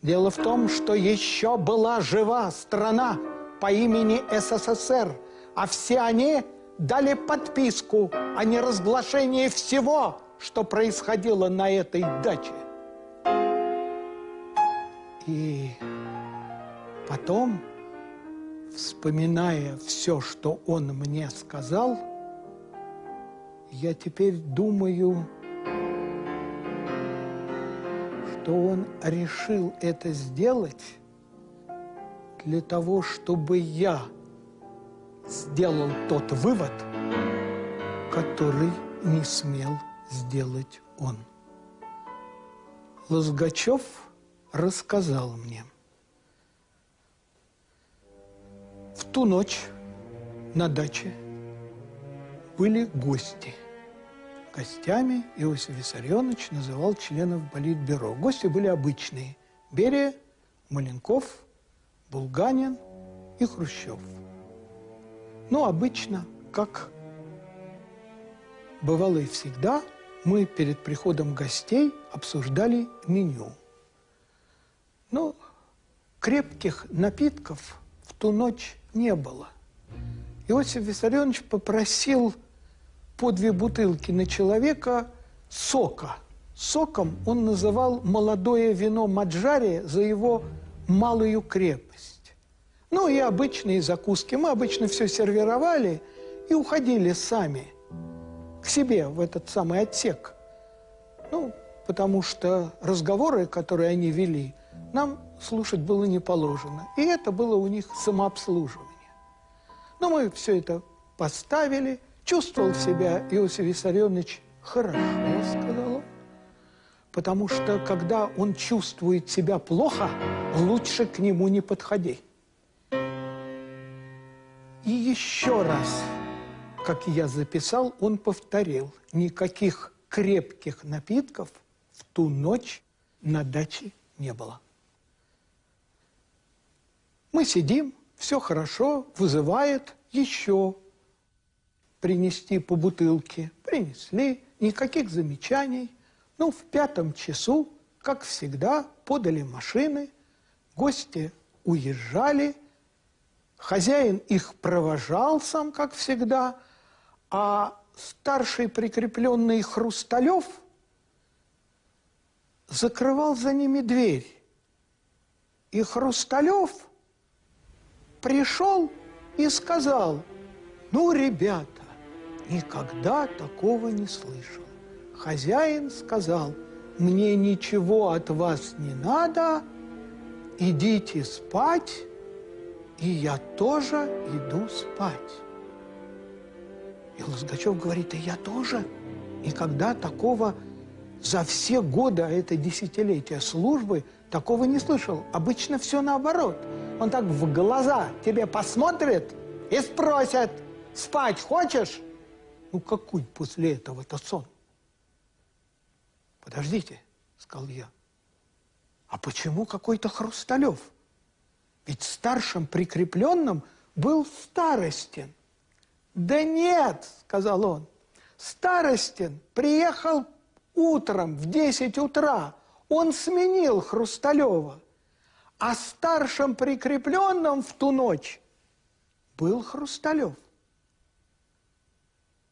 Дело в том, что еще была жива страна по имени СССР, а все они дали подписку о неразглашении всего, что происходило на этой даче. И потом вспоминая все, что он мне сказал, я теперь думаю, что он решил это сделать для того, чтобы я сделал тот вывод, который не смел сделать он. Лозгачев рассказал мне – В ту ночь на даче были гости. Гостями Иосиф Виссарионович называл членов Политбюро. Гости были обычные. Берия, Маленков, Булганин и Хрущев. Ну, обычно, как бывало и всегда, мы перед приходом гостей обсуждали меню. Ну, крепких напитков в ту ночь не было. Иосиф Виссарионович попросил по две бутылки на человека сока. Соком он называл молодое вино Маджари за его малую крепость. Ну и обычные закуски. Мы обычно все сервировали и уходили сами к себе в этот самый отсек. Ну, потому что разговоры, которые они вели, нам слушать было не положено. И это было у них самообслуживание. Но мы все это поставили. Чувствовал себя Иосиф Виссарионович хорошо, сказал он. Потому что, когда он чувствует себя плохо, лучше к нему не подходи. И еще раз, как я записал, он повторил, никаких крепких напитков в ту ночь на даче не было. Мы сидим, все хорошо, вызывает еще принести по бутылке. Принесли, никаких замечаний. Ну, в пятом часу, как всегда, подали машины, гости уезжали, хозяин их провожал сам, как всегда, а старший прикрепленный Хрусталев закрывал за ними дверь. И Хрусталев пришел и сказал, ну, ребята, никогда такого не слышал. Хозяин сказал, мне ничего от вас не надо, идите спать, и я тоже иду спать. И Лозгачев говорит, и я тоже никогда такого за все годы, а это десятилетия службы, такого не слышал. Обычно все наоборот. Он так в глаза тебе посмотрит и спросит, спать хочешь? Ну какой после этого-то сон? Подождите, сказал я. А почему какой-то Хрусталев? Ведь старшим прикрепленным был Старостин. Да нет, сказал он, Старостин приехал утром в 10 утра. Он сменил Хрусталева. А старшим прикрепленным в ту ночь был Хрусталев.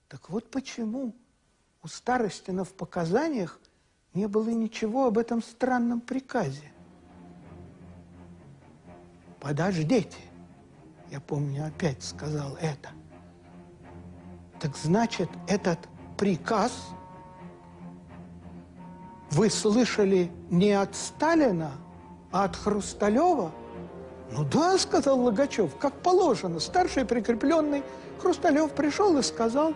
Так вот почему у Старостина в показаниях не было ничего об этом странном приказе. Подождите, я помню, опять сказал это – так значит, этот приказ вы слышали не от Сталина, а от Хрусталева? Ну да, сказал Логачев, как положено. Старший прикрепленный Хрусталев пришел и сказал.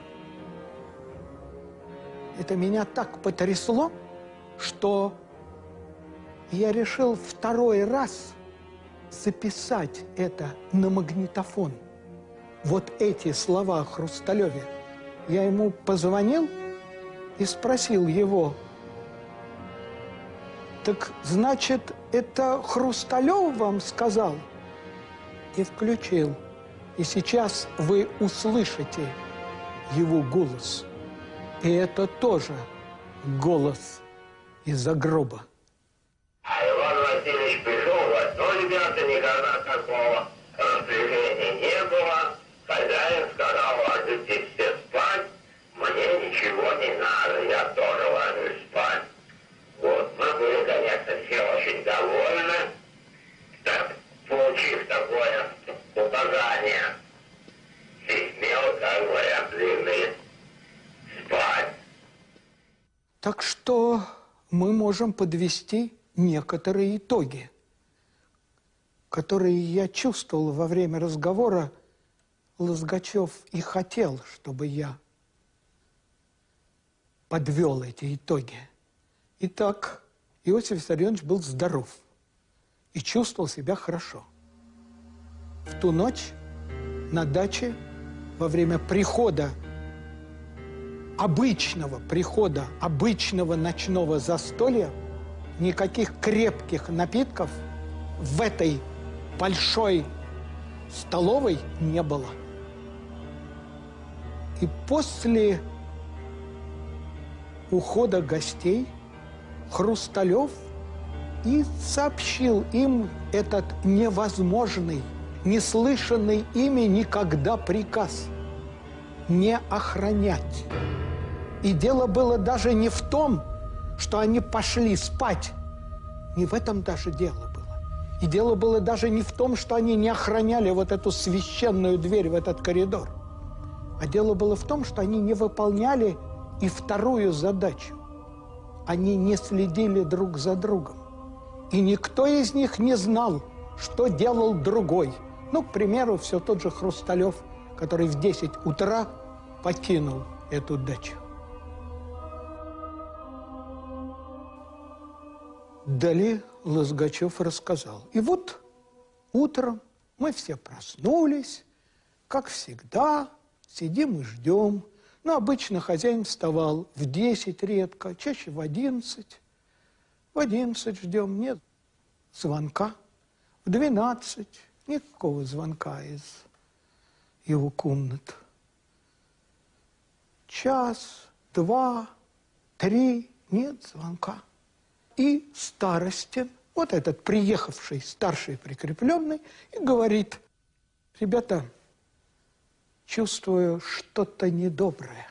Это меня так потрясло, что я решил второй раз записать это на магнитофон. Вот эти слова о Хрусталеве – я ему позвонил и спросил его, так значит, это Хрусталев вам сказал? И включил. И сейчас вы услышите его голос. И это тоже голос из-за гроба. А Иван Васильевич пришел в одно, ребята, никогда такого распоряжения не было. Хозяин сказал, ложитесь все мне ничего не надо, я тоже ложусь спать. Вот, мы были, конечно, все очень довольны, так, получив такое указание. Смел, как говорят, длинный спать. Так что мы можем подвести некоторые итоги, которые я чувствовал во время разговора. Лозгачев и хотел, чтобы я подвел эти итоги. Итак, Иосиф Виссарионович был здоров и чувствовал себя хорошо. В ту ночь на даче во время прихода, обычного прихода, обычного ночного застолья, никаких крепких напитков в этой большой столовой не было. И после ухода гостей Хрусталев и сообщил им этот невозможный, неслышанный ими никогда приказ не охранять. И дело было даже не в том, что они пошли спать. Не в этом даже дело было. И дело было даже не в том, что они не охраняли вот эту священную дверь в этот коридор. А дело было в том, что они не выполняли и вторую задачу. Они не следили друг за другом. И никто из них не знал, что делал другой. Ну, к примеру, все тот же Хрусталев, который в 10 утра покинул эту дачу. Далее Лозгачев рассказал. И вот утром мы все проснулись, как всегда, сидим и ждем – но обычно хозяин вставал в 10 редко, чаще в 11. В 11 ждем, нет звонка. В 12 никакого звонка из его комнат. Час, два, три, нет звонка. И Старостин Вот этот приехавший старший прикрепленный и говорит, ребята, чувствую что-то недоброе.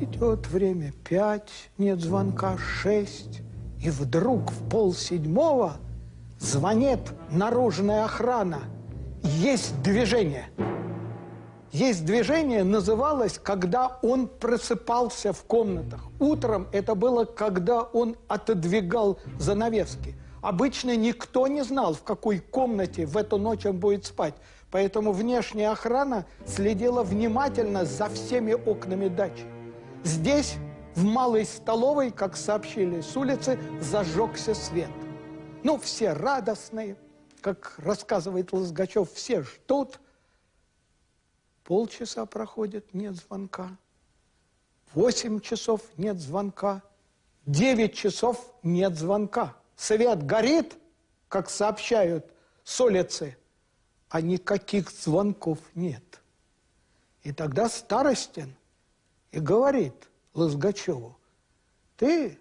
Идет время пять, нет звонка, шесть, и вдруг в полседьмого звонит наружная охрана. Есть движение. Есть движение, называлось, когда он просыпался в комнатах. Утром это было, когда он отодвигал занавески. Обычно никто не знал, в какой комнате в эту ночь он будет спать. Поэтому внешняя охрана следила внимательно за всеми окнами дачи. Здесь, в малой столовой, как сообщили с улицы, зажегся свет. Ну, все радостные, как рассказывает Лозгачев, все ждут. Полчаса проходит, нет звонка. Восемь часов нет звонка. Девять часов нет звонка. Свет горит, как сообщают с улицы, а никаких звонков нет. И тогда Старостин и говорит Лозгачеву, ты,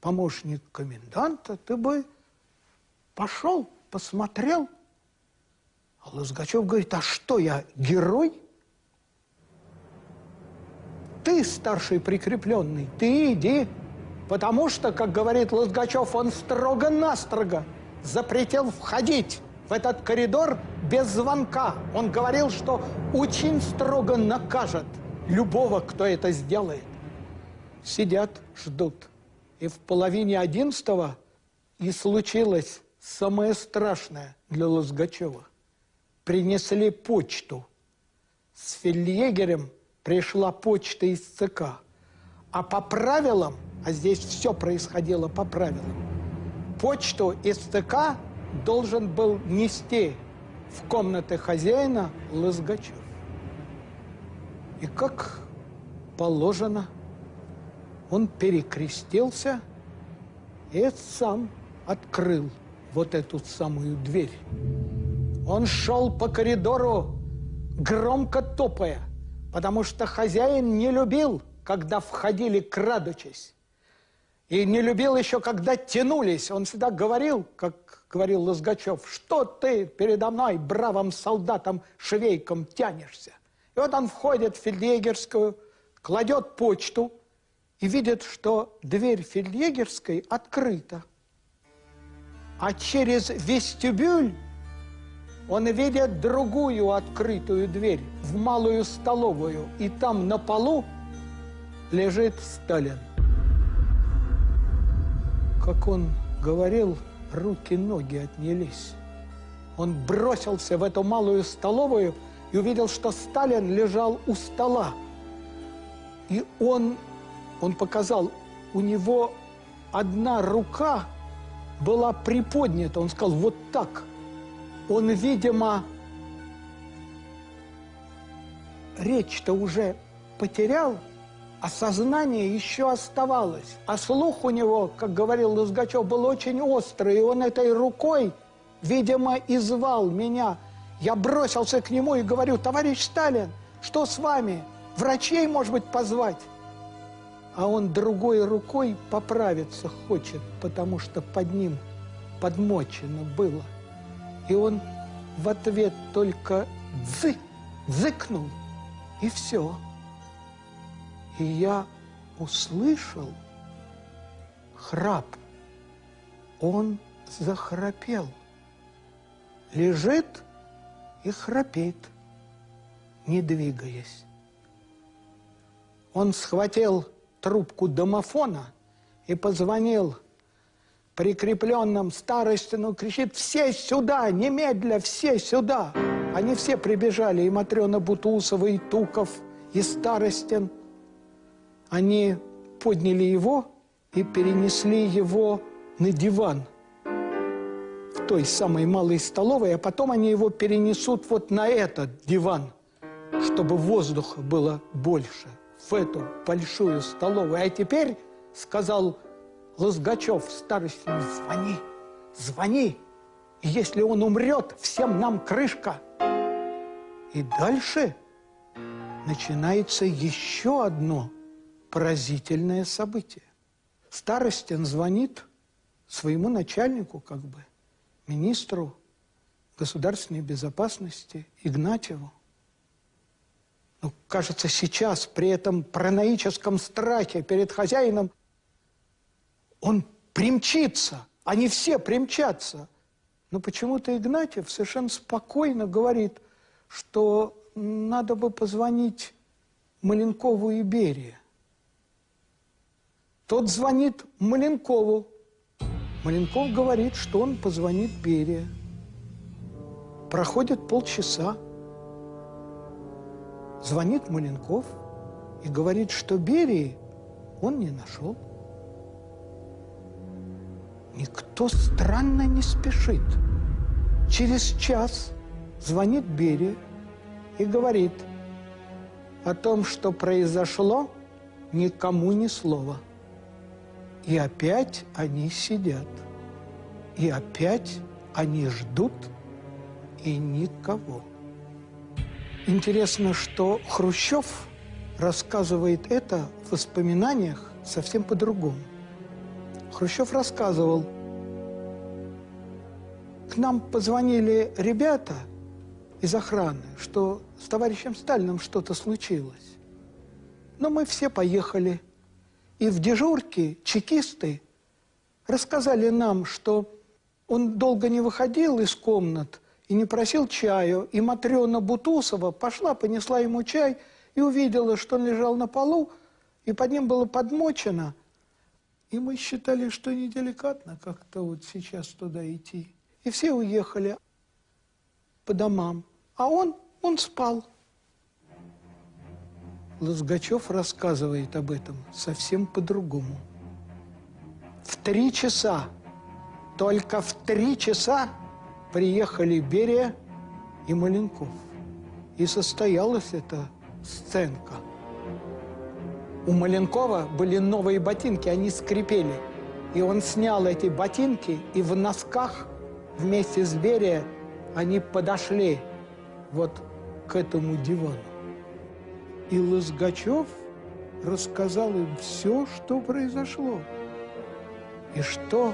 помощник коменданта, ты бы пошел, посмотрел. А Лозгачев говорит, а что я, герой? Ты, старший прикрепленный, ты иди. Потому что, как говорит Лозгачев, он строго-настрого запретил входить в этот коридор без звонка. Он говорил, что очень строго накажет любого, кто это сделает. Сидят, ждут. И в половине одиннадцатого и случилось самое страшное для Лозгачева. Принесли почту. С фельдъегерем пришла почта из ЦК. А по правилам, а здесь все происходило по правилам, почту из ЦК должен был нести в комнаты хозяина Лозгачев. И как положено, он перекрестился и сам открыл вот эту самую дверь. Он шел по коридору, громко топая, потому что хозяин не любил, когда входили крадучись. И не любил еще, когда тянулись. Он всегда говорил, как говорил Лозгачев, что ты передо мной, бравым солдатом, швейком тянешься. И вот он входит в фельдъегерскую, кладет почту и видит, что дверь фельдъегерской открыта. А через вестибюль он видит другую открытую дверь в малую столовую, и там на полу лежит Сталин. Как он говорил, руки-ноги отнялись. Он бросился в эту малую столовую и увидел, что Сталин лежал у стола. И он, он показал, у него одна рука была приподнята. Он сказал, вот так. Он, видимо, речь-то уже потерял, а сознание еще оставалось. А слух у него, как говорил Лузгачев, был очень острый, и он этой рукой, видимо, и звал меня. Я бросился к нему и говорю, товарищ Сталин, что с вами? Врачей, может быть, позвать? А он другой рукой поправиться хочет, потому что под ним подмочено было. И он в ответ только дзы, дзыкнул, и все. И я услышал храп. Он захрапел. Лежит и храпит, не двигаясь. Он схватил трубку домофона и позвонил прикрепленным старостину, кричит, все сюда, немедля, все сюда. Они все прибежали, и Матрена Бутусова, и Туков, и Старостин. Они подняли его и перенесли его на диван в той самой малой столовой, а потом они его перенесут вот на этот диван, чтобы воздуха было больше, в эту большую столовую. А теперь, сказал Лозгачев, старостину, звони, звони. И если он умрет, всем нам крышка. И дальше начинается еще одно поразительное событие. Старостин звонит своему начальнику, как бы, министру государственной безопасности Игнатьеву. Ну, кажется, сейчас при этом параноическом страхе перед хозяином он примчится, они все примчатся. Но почему-то Игнатьев совершенно спокойно говорит, что надо бы позвонить Маленкову и Берии. Тот звонит Маленкову. Маленков говорит, что он позвонит Берия. Проходит полчаса. Звонит Маленков и говорит, что Берии он не нашел. Никто странно не спешит. Через час звонит Берия и говорит о том, что произошло, никому ни слова. И опять они сидят. И опять они ждут, и никого. Интересно, что Хрущев рассказывает это в воспоминаниях совсем по-другому. Хрущев рассказывал, к нам позвонили ребята из охраны, что с товарищем Сталиным что-то случилось. Но мы все поехали – и в дежурке чекисты рассказали нам, что он долго не выходил из комнат и не просил чаю, и Матрена Бутусова пошла, понесла ему чай и увидела, что он лежал на полу, и под ним было подмочено. И мы считали, что неделикатно как-то вот сейчас туда идти. И все уехали по домам. А он, он спал. Лозгачев рассказывает об этом совсем по-другому. В три часа, только в три часа приехали Берия и Маленков. И состоялась эта сценка. У Маленкова были новые ботинки, они скрипели. И он снял эти ботинки, и в носках вместе с Берия они подошли вот к этому дивану. И Лозгачев рассказал им все, что произошло. И что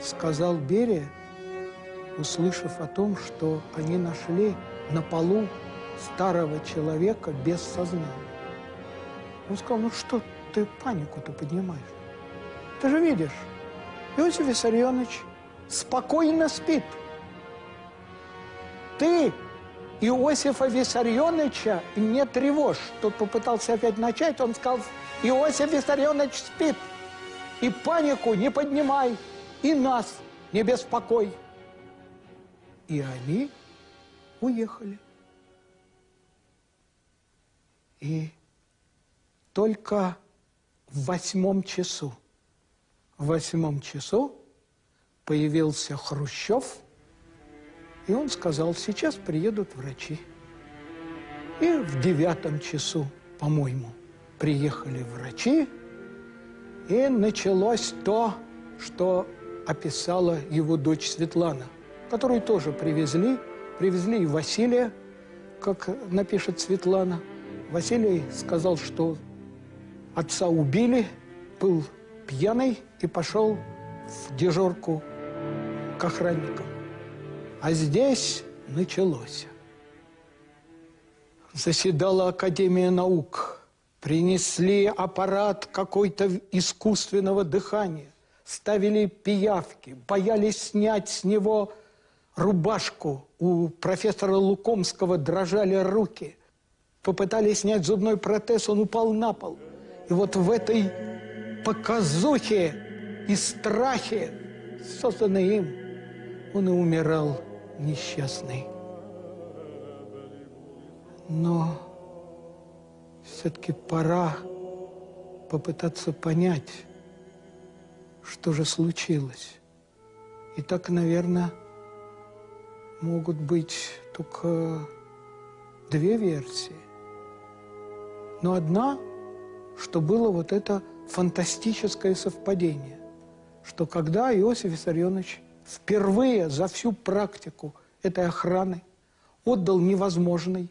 сказал Берия, услышав о том, что они нашли на полу старого человека без сознания. Он сказал, ну что ты панику-то поднимаешь? Ты же видишь, Иосиф Виссарионович спокойно спит. Ты Иосифа Виссарионовича не тревожь. Тот попытался опять начать, он сказал, Иосиф Виссарионович спит. И панику не поднимай, и нас не беспокой. И они уехали. И только в восьмом часу, в восьмом часу появился Хрущев – и он сказал, сейчас приедут врачи. И в девятом часу, по-моему, приехали врачи, и началось то, что описала его дочь Светлана, которую тоже привезли. Привезли и Василия, как напишет Светлана. Василий сказал, что отца убили, был пьяный и пошел в дежурку к охранникам. А здесь началось. Заседала Академия наук. Принесли аппарат какой-то искусственного дыхания. Ставили пиявки, боялись снять с него рубашку. У профессора Лукомского дрожали руки. Попытались снять зубной протез, он упал на пол. И вот в этой показухе и страхе, созданной им, он и умирал несчастный. Но все-таки пора попытаться понять, что же случилось. И так, наверное, могут быть только две версии. Но одна, что было вот это фантастическое совпадение, что когда Иосиф Виссарионович впервые за всю практику этой охраны отдал невозможный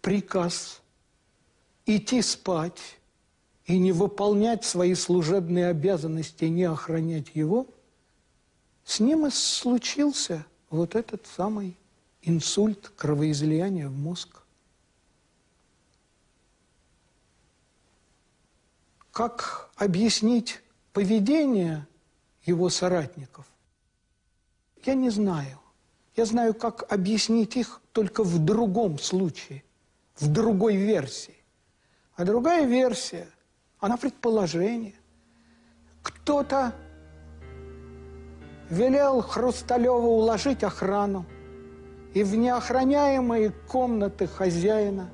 приказ идти спать и не выполнять свои служебные обязанности, не охранять его, с ним и случился вот этот самый инсульт, кровоизлияние в мозг. Как объяснить поведение его соратников, я не знаю. Я знаю, как объяснить их только в другом случае, в другой версии. А другая версия, она предположение. Кто-то велел Хрусталеву уложить охрану, и в неохраняемые комнаты хозяина,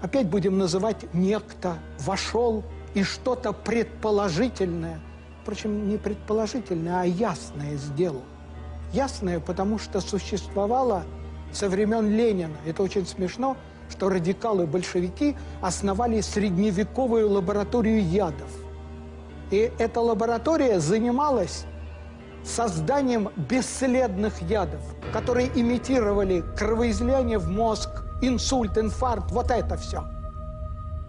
опять будем называть некто, вошел и что-то предположительное, впрочем, не предположительное, а ясное сделал. Ясное, потому что существовало со времен Ленина. Это очень смешно, что радикалы-большевики основали средневековую лабораторию ядов. И эта лаборатория занималась созданием бесследных ядов, которые имитировали кровоизлияние в мозг, инсульт, инфаркт, вот это все.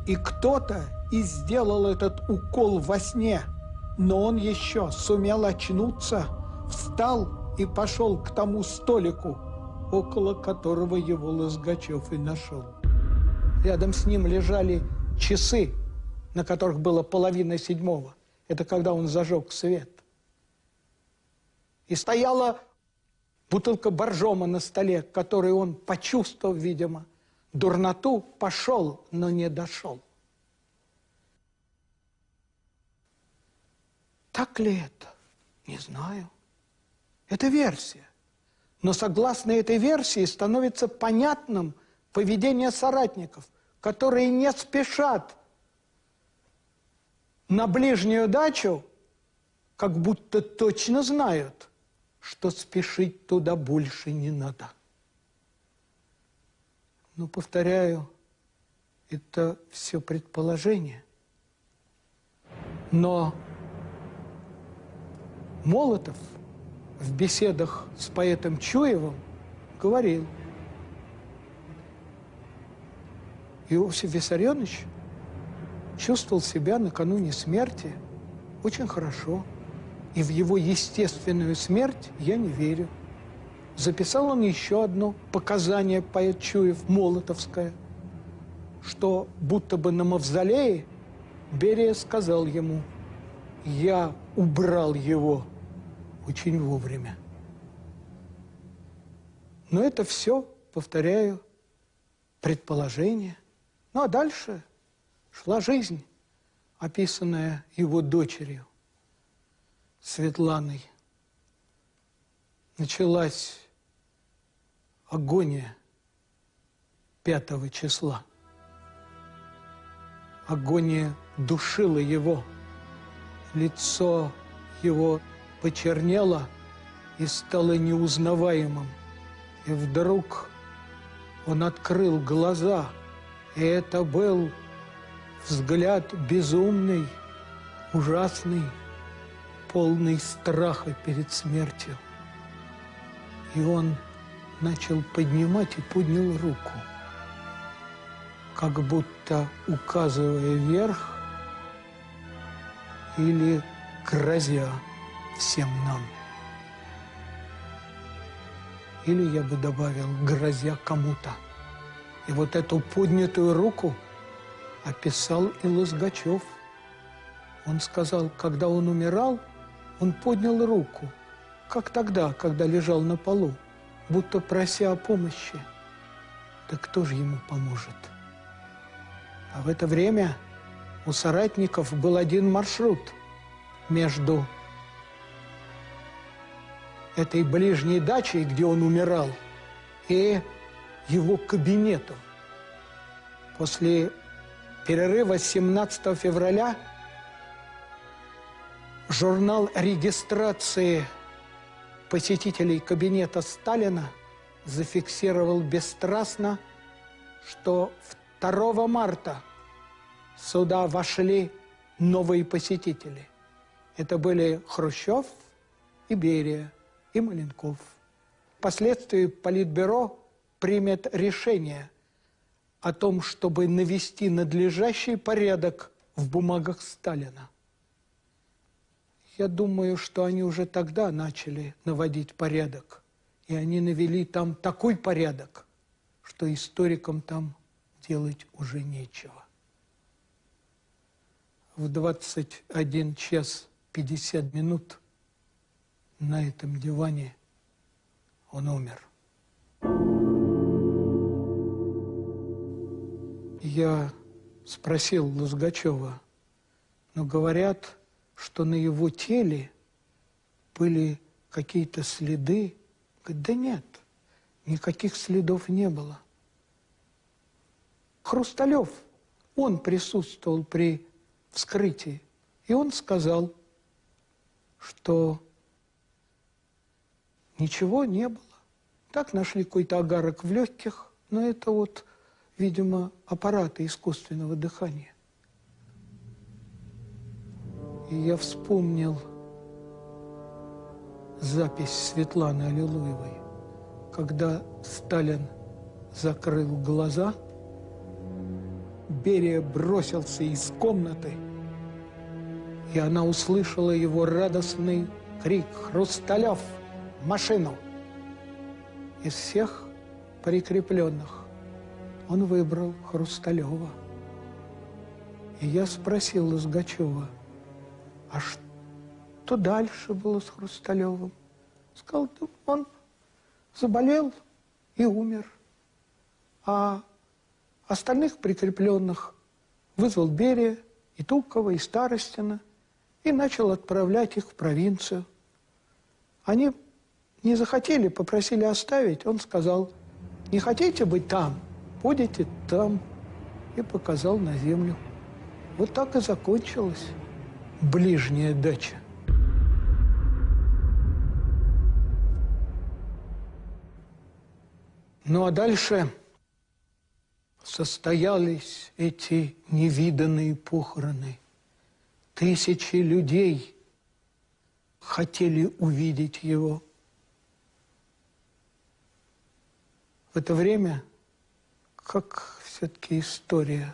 И кто-то и сделал этот укол во сне, но он еще сумел очнуться, встал и пошел к тому столику, около которого его Лозгачев и нашел. Рядом с ним лежали часы, на которых было половина седьмого. Это когда он зажег свет. И стояла бутылка боржома на столе, который он почувствовал, видимо, дурноту, пошел, но не дошел. Так ли это? Не знаю. Это версия. Но согласно этой версии становится понятным поведение соратников, которые не спешат на ближнюю дачу, как будто точно знают – что спешить туда больше не надо. Но, повторяю, это все предположение. Но Молотов в беседах с поэтом Чуевым говорил, Иосиф Виссарионович чувствовал себя накануне смерти очень хорошо – и в его естественную смерть я не верю. Записал он еще одно показание поэт Чуев, Молотовское, что будто бы на мавзолее Берия сказал ему, я убрал его очень вовремя. Но это все, повторяю, предположение. Ну а дальше шла жизнь, описанная его дочерью. Светланой началась агония пятого числа. Агония душила его. Лицо его почернело и стало неузнаваемым. И вдруг он открыл глаза, и это был взгляд безумный, ужасный, полный страха перед смертью. И он начал поднимать и поднял руку, как будто указывая вверх или грозя всем нам. Или я бы добавил, грозя кому-то. И вот эту поднятую руку описал и Лозгачев. Он сказал, когда он умирал – он поднял руку, как тогда, когда лежал на полу, будто прося о помощи. Да кто же ему поможет? А в это время у соратников был один маршрут между этой ближней дачей, где он умирал, и его кабинетом. После перерыва 17 февраля Журнал регистрации посетителей кабинета Сталина зафиксировал бесстрастно, что 2 марта сюда вошли новые посетители. Это были Хрущев и Берия, и Маленков. Впоследствии Политбюро примет решение о том, чтобы навести надлежащий порядок в бумагах Сталина. Я думаю, что они уже тогда начали наводить порядок. И они навели там такой порядок, что историкам там делать уже нечего. В 21 час 50 минут на этом диване он умер. Я спросил Лузгачева, но говорят, что на его теле были какие-то следы. Говорит, да нет, никаких следов не было. Хрусталев, он присутствовал при вскрытии, и он сказал, что ничего не было. Так нашли какой-то агарок в легких, но это вот, видимо, аппараты искусственного дыхания. И я вспомнил запись Светланы Аллилуевой, когда Сталин закрыл глаза, Берия бросился из комнаты, и она услышала его радостный крик «Хрусталев! Машину!» Из всех прикрепленных он выбрал Хрусталева. И я спросил Лозгачева, а что дальше было с Хрусталевым? Сказал, он заболел и умер. А остальных прикрепленных вызвал Берия, и Тукова, и Старостина, и начал отправлять их в провинцию. Они не захотели, попросили оставить. Он сказал, не хотите быть там, будете там. И показал на землю. Вот так и закончилась ближняя дача. Ну а дальше состоялись эти невиданные похороны. Тысячи людей хотели увидеть его. В это время, как все-таки история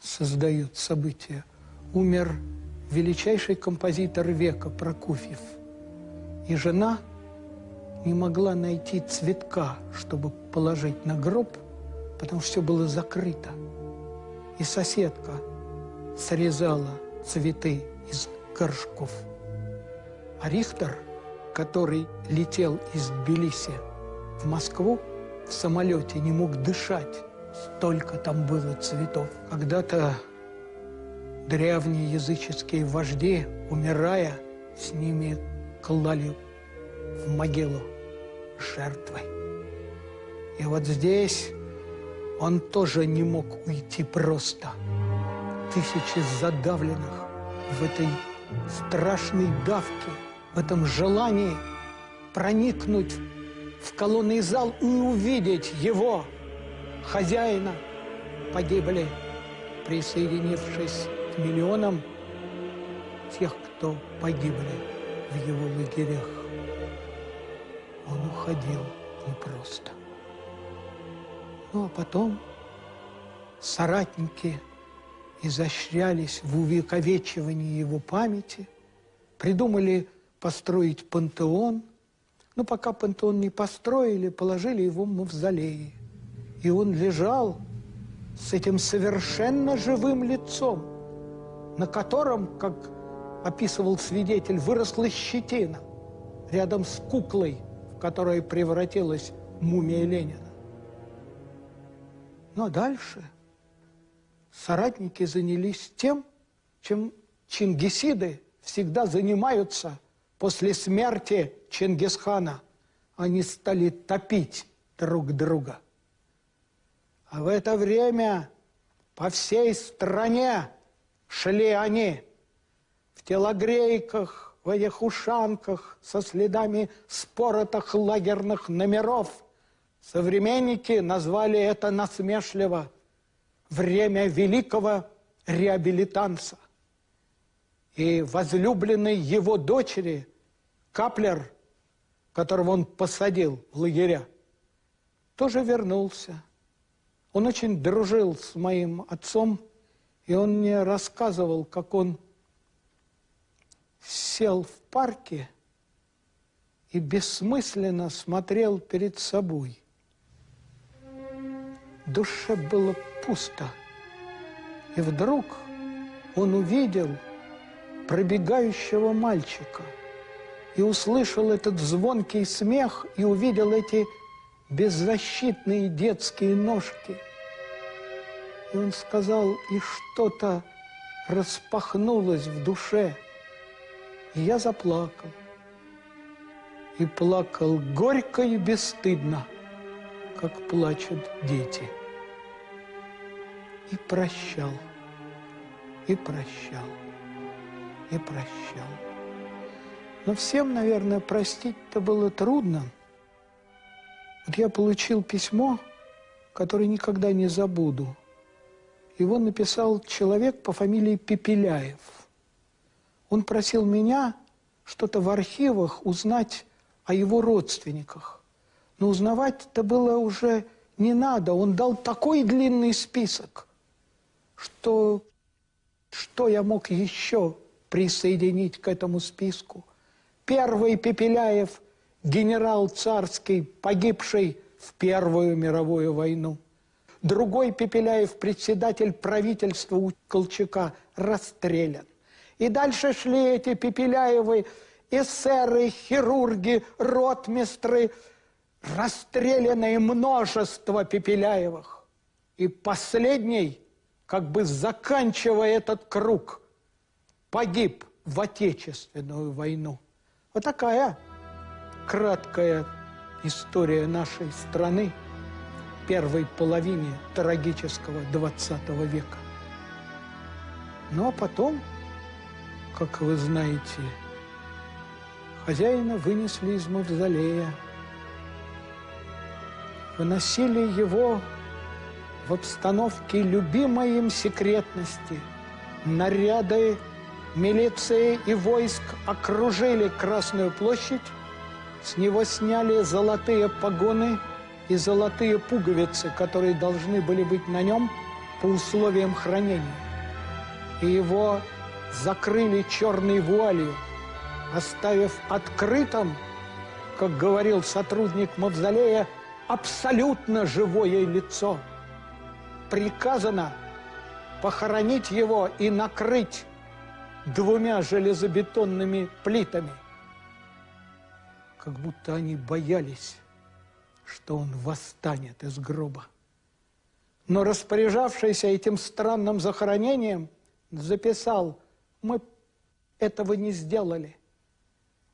создает события, умер величайший композитор века Прокуфьев. И жена не могла найти цветка, чтобы положить на гроб, потому что все было закрыто. И соседка срезала цветы из горшков. А Рихтер, который летел из Тбилиси в Москву, в самолете не мог дышать. Столько там было цветов. Когда-то древние языческие вожди, умирая, с ними клали в могилу жертвой. И вот здесь он тоже не мог уйти просто. Тысячи задавленных в этой страшной давке, в этом желании проникнуть в колонный зал и увидеть его, хозяина, погибли, присоединившись миллионам тех, кто погибли в его лагерях. Он уходил непросто. Ну а потом соратники изощрялись в увековечивании его памяти, придумали построить пантеон – но пока пантеон не построили, положили его в мавзолей. И он лежал с этим совершенно живым лицом, на котором, как описывал свидетель, выросла щетина рядом с куклой, в которой превратилась мумия Ленина. А дальше соратники занялись тем, чем чингисиды всегда занимаются после смерти Чингисхана они стали топить друг друга. А в это время по всей стране шли они в телогрейках, в этих ушанках со следами споротых лагерных номеров. Современники назвали это насмешливо время великого реабилитанца. И возлюбленный его дочери Каплер – которого он посадил в лагеря, тоже вернулся. Он очень дружил с моим отцом И он мне рассказывал, как он сел в парке и бессмысленно смотрел перед собой. Душе было пусто. И вдруг он увидел пробегающего мальчика и услышал этот звонкий смех и увидел эти беззащитные детские ножки. И он сказал, и что-то распахнулось в душе. И я заплакал. И плакал горько и бесстыдно, как плачут дети. И прощал, и прощал, и прощал. Но всем, наверное, простить-то было трудно. Вот я получил письмо, которое никогда не забуду. Его написал человек по фамилии Пепеляев. Он просил меня что-то в архивах узнать о его родственниках. Но узнавать-то было уже не надо. Он дал такой длинный список, что что я мог еще присоединить к этому списку. Первый Пепеляев генерал царский, погибший в Первую мировую войну. Другой Пепеляев, председатель правительства у Колчака, расстрелян. И дальше шли эти Пепеляевы, эсеры, хирурги, ротмистры, расстрелянное множество Пепеляевых. И последний, как бы заканчивая этот круг, погиб в Отечественную войну. Вот такая краткая история нашей страны первой половине трагического 20 века. Ну а потом, как вы знаете, хозяина вынесли из мавзолея, выносили его в обстановке любимой им секретности. Наряды милиции и войск окружили Красную площадь, с него сняли золотые погоны и золотые пуговицы, которые должны были быть на нем по условиям хранения. И его закрыли черной вуалью, оставив открытым, как говорил сотрудник Мавзолея, абсолютно живое лицо. Приказано похоронить его и накрыть двумя железобетонными плитами – как будто они боялись, что он восстанет из гроба. Но распоряжавшийся этим странным захоронением записал, мы этого не сделали.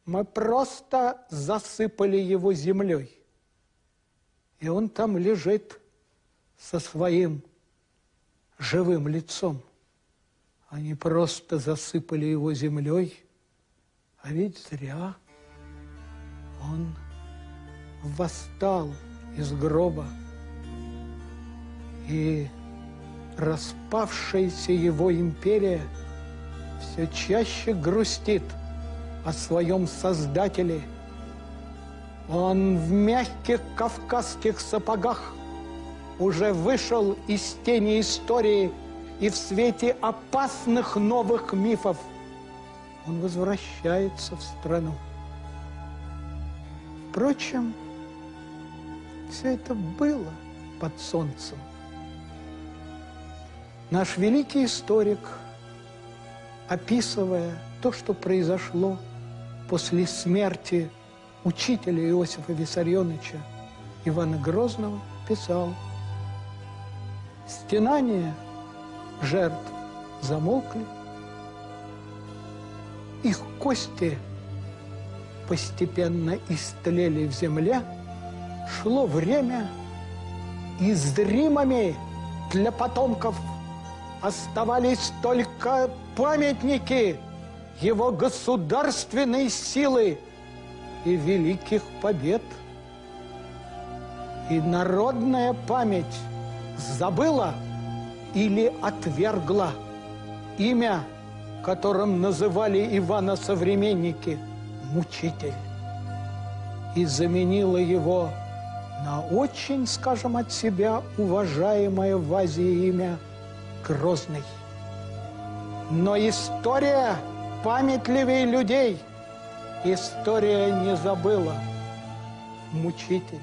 Мы просто засыпали его землей. И он там лежит со своим живым лицом. Они просто засыпали его землей, а ведь зря – он восстал из гроба, и распавшаяся его империя все чаще грустит о своем Создателе. Он в мягких кавказских сапогах уже вышел из тени истории и в свете опасных новых мифов он возвращается в страну. Впрочем, все это было под солнцем. Наш великий историк, описывая то, что произошло после смерти учителя Иосифа Виссарионовича Ивана Грозного, писал «Стенания жертв замолкли, их кости – постепенно истлели в земле, шло время, и зримыми для потомков оставались только памятники его государственной силы и великих побед. И народная память забыла или отвергла имя, которым называли Ивана современники – мучитель, и заменила его на очень, скажем от себя, уважаемое в Азии имя Грозный. Но история памятливей людей, история не забыла. Мучитель.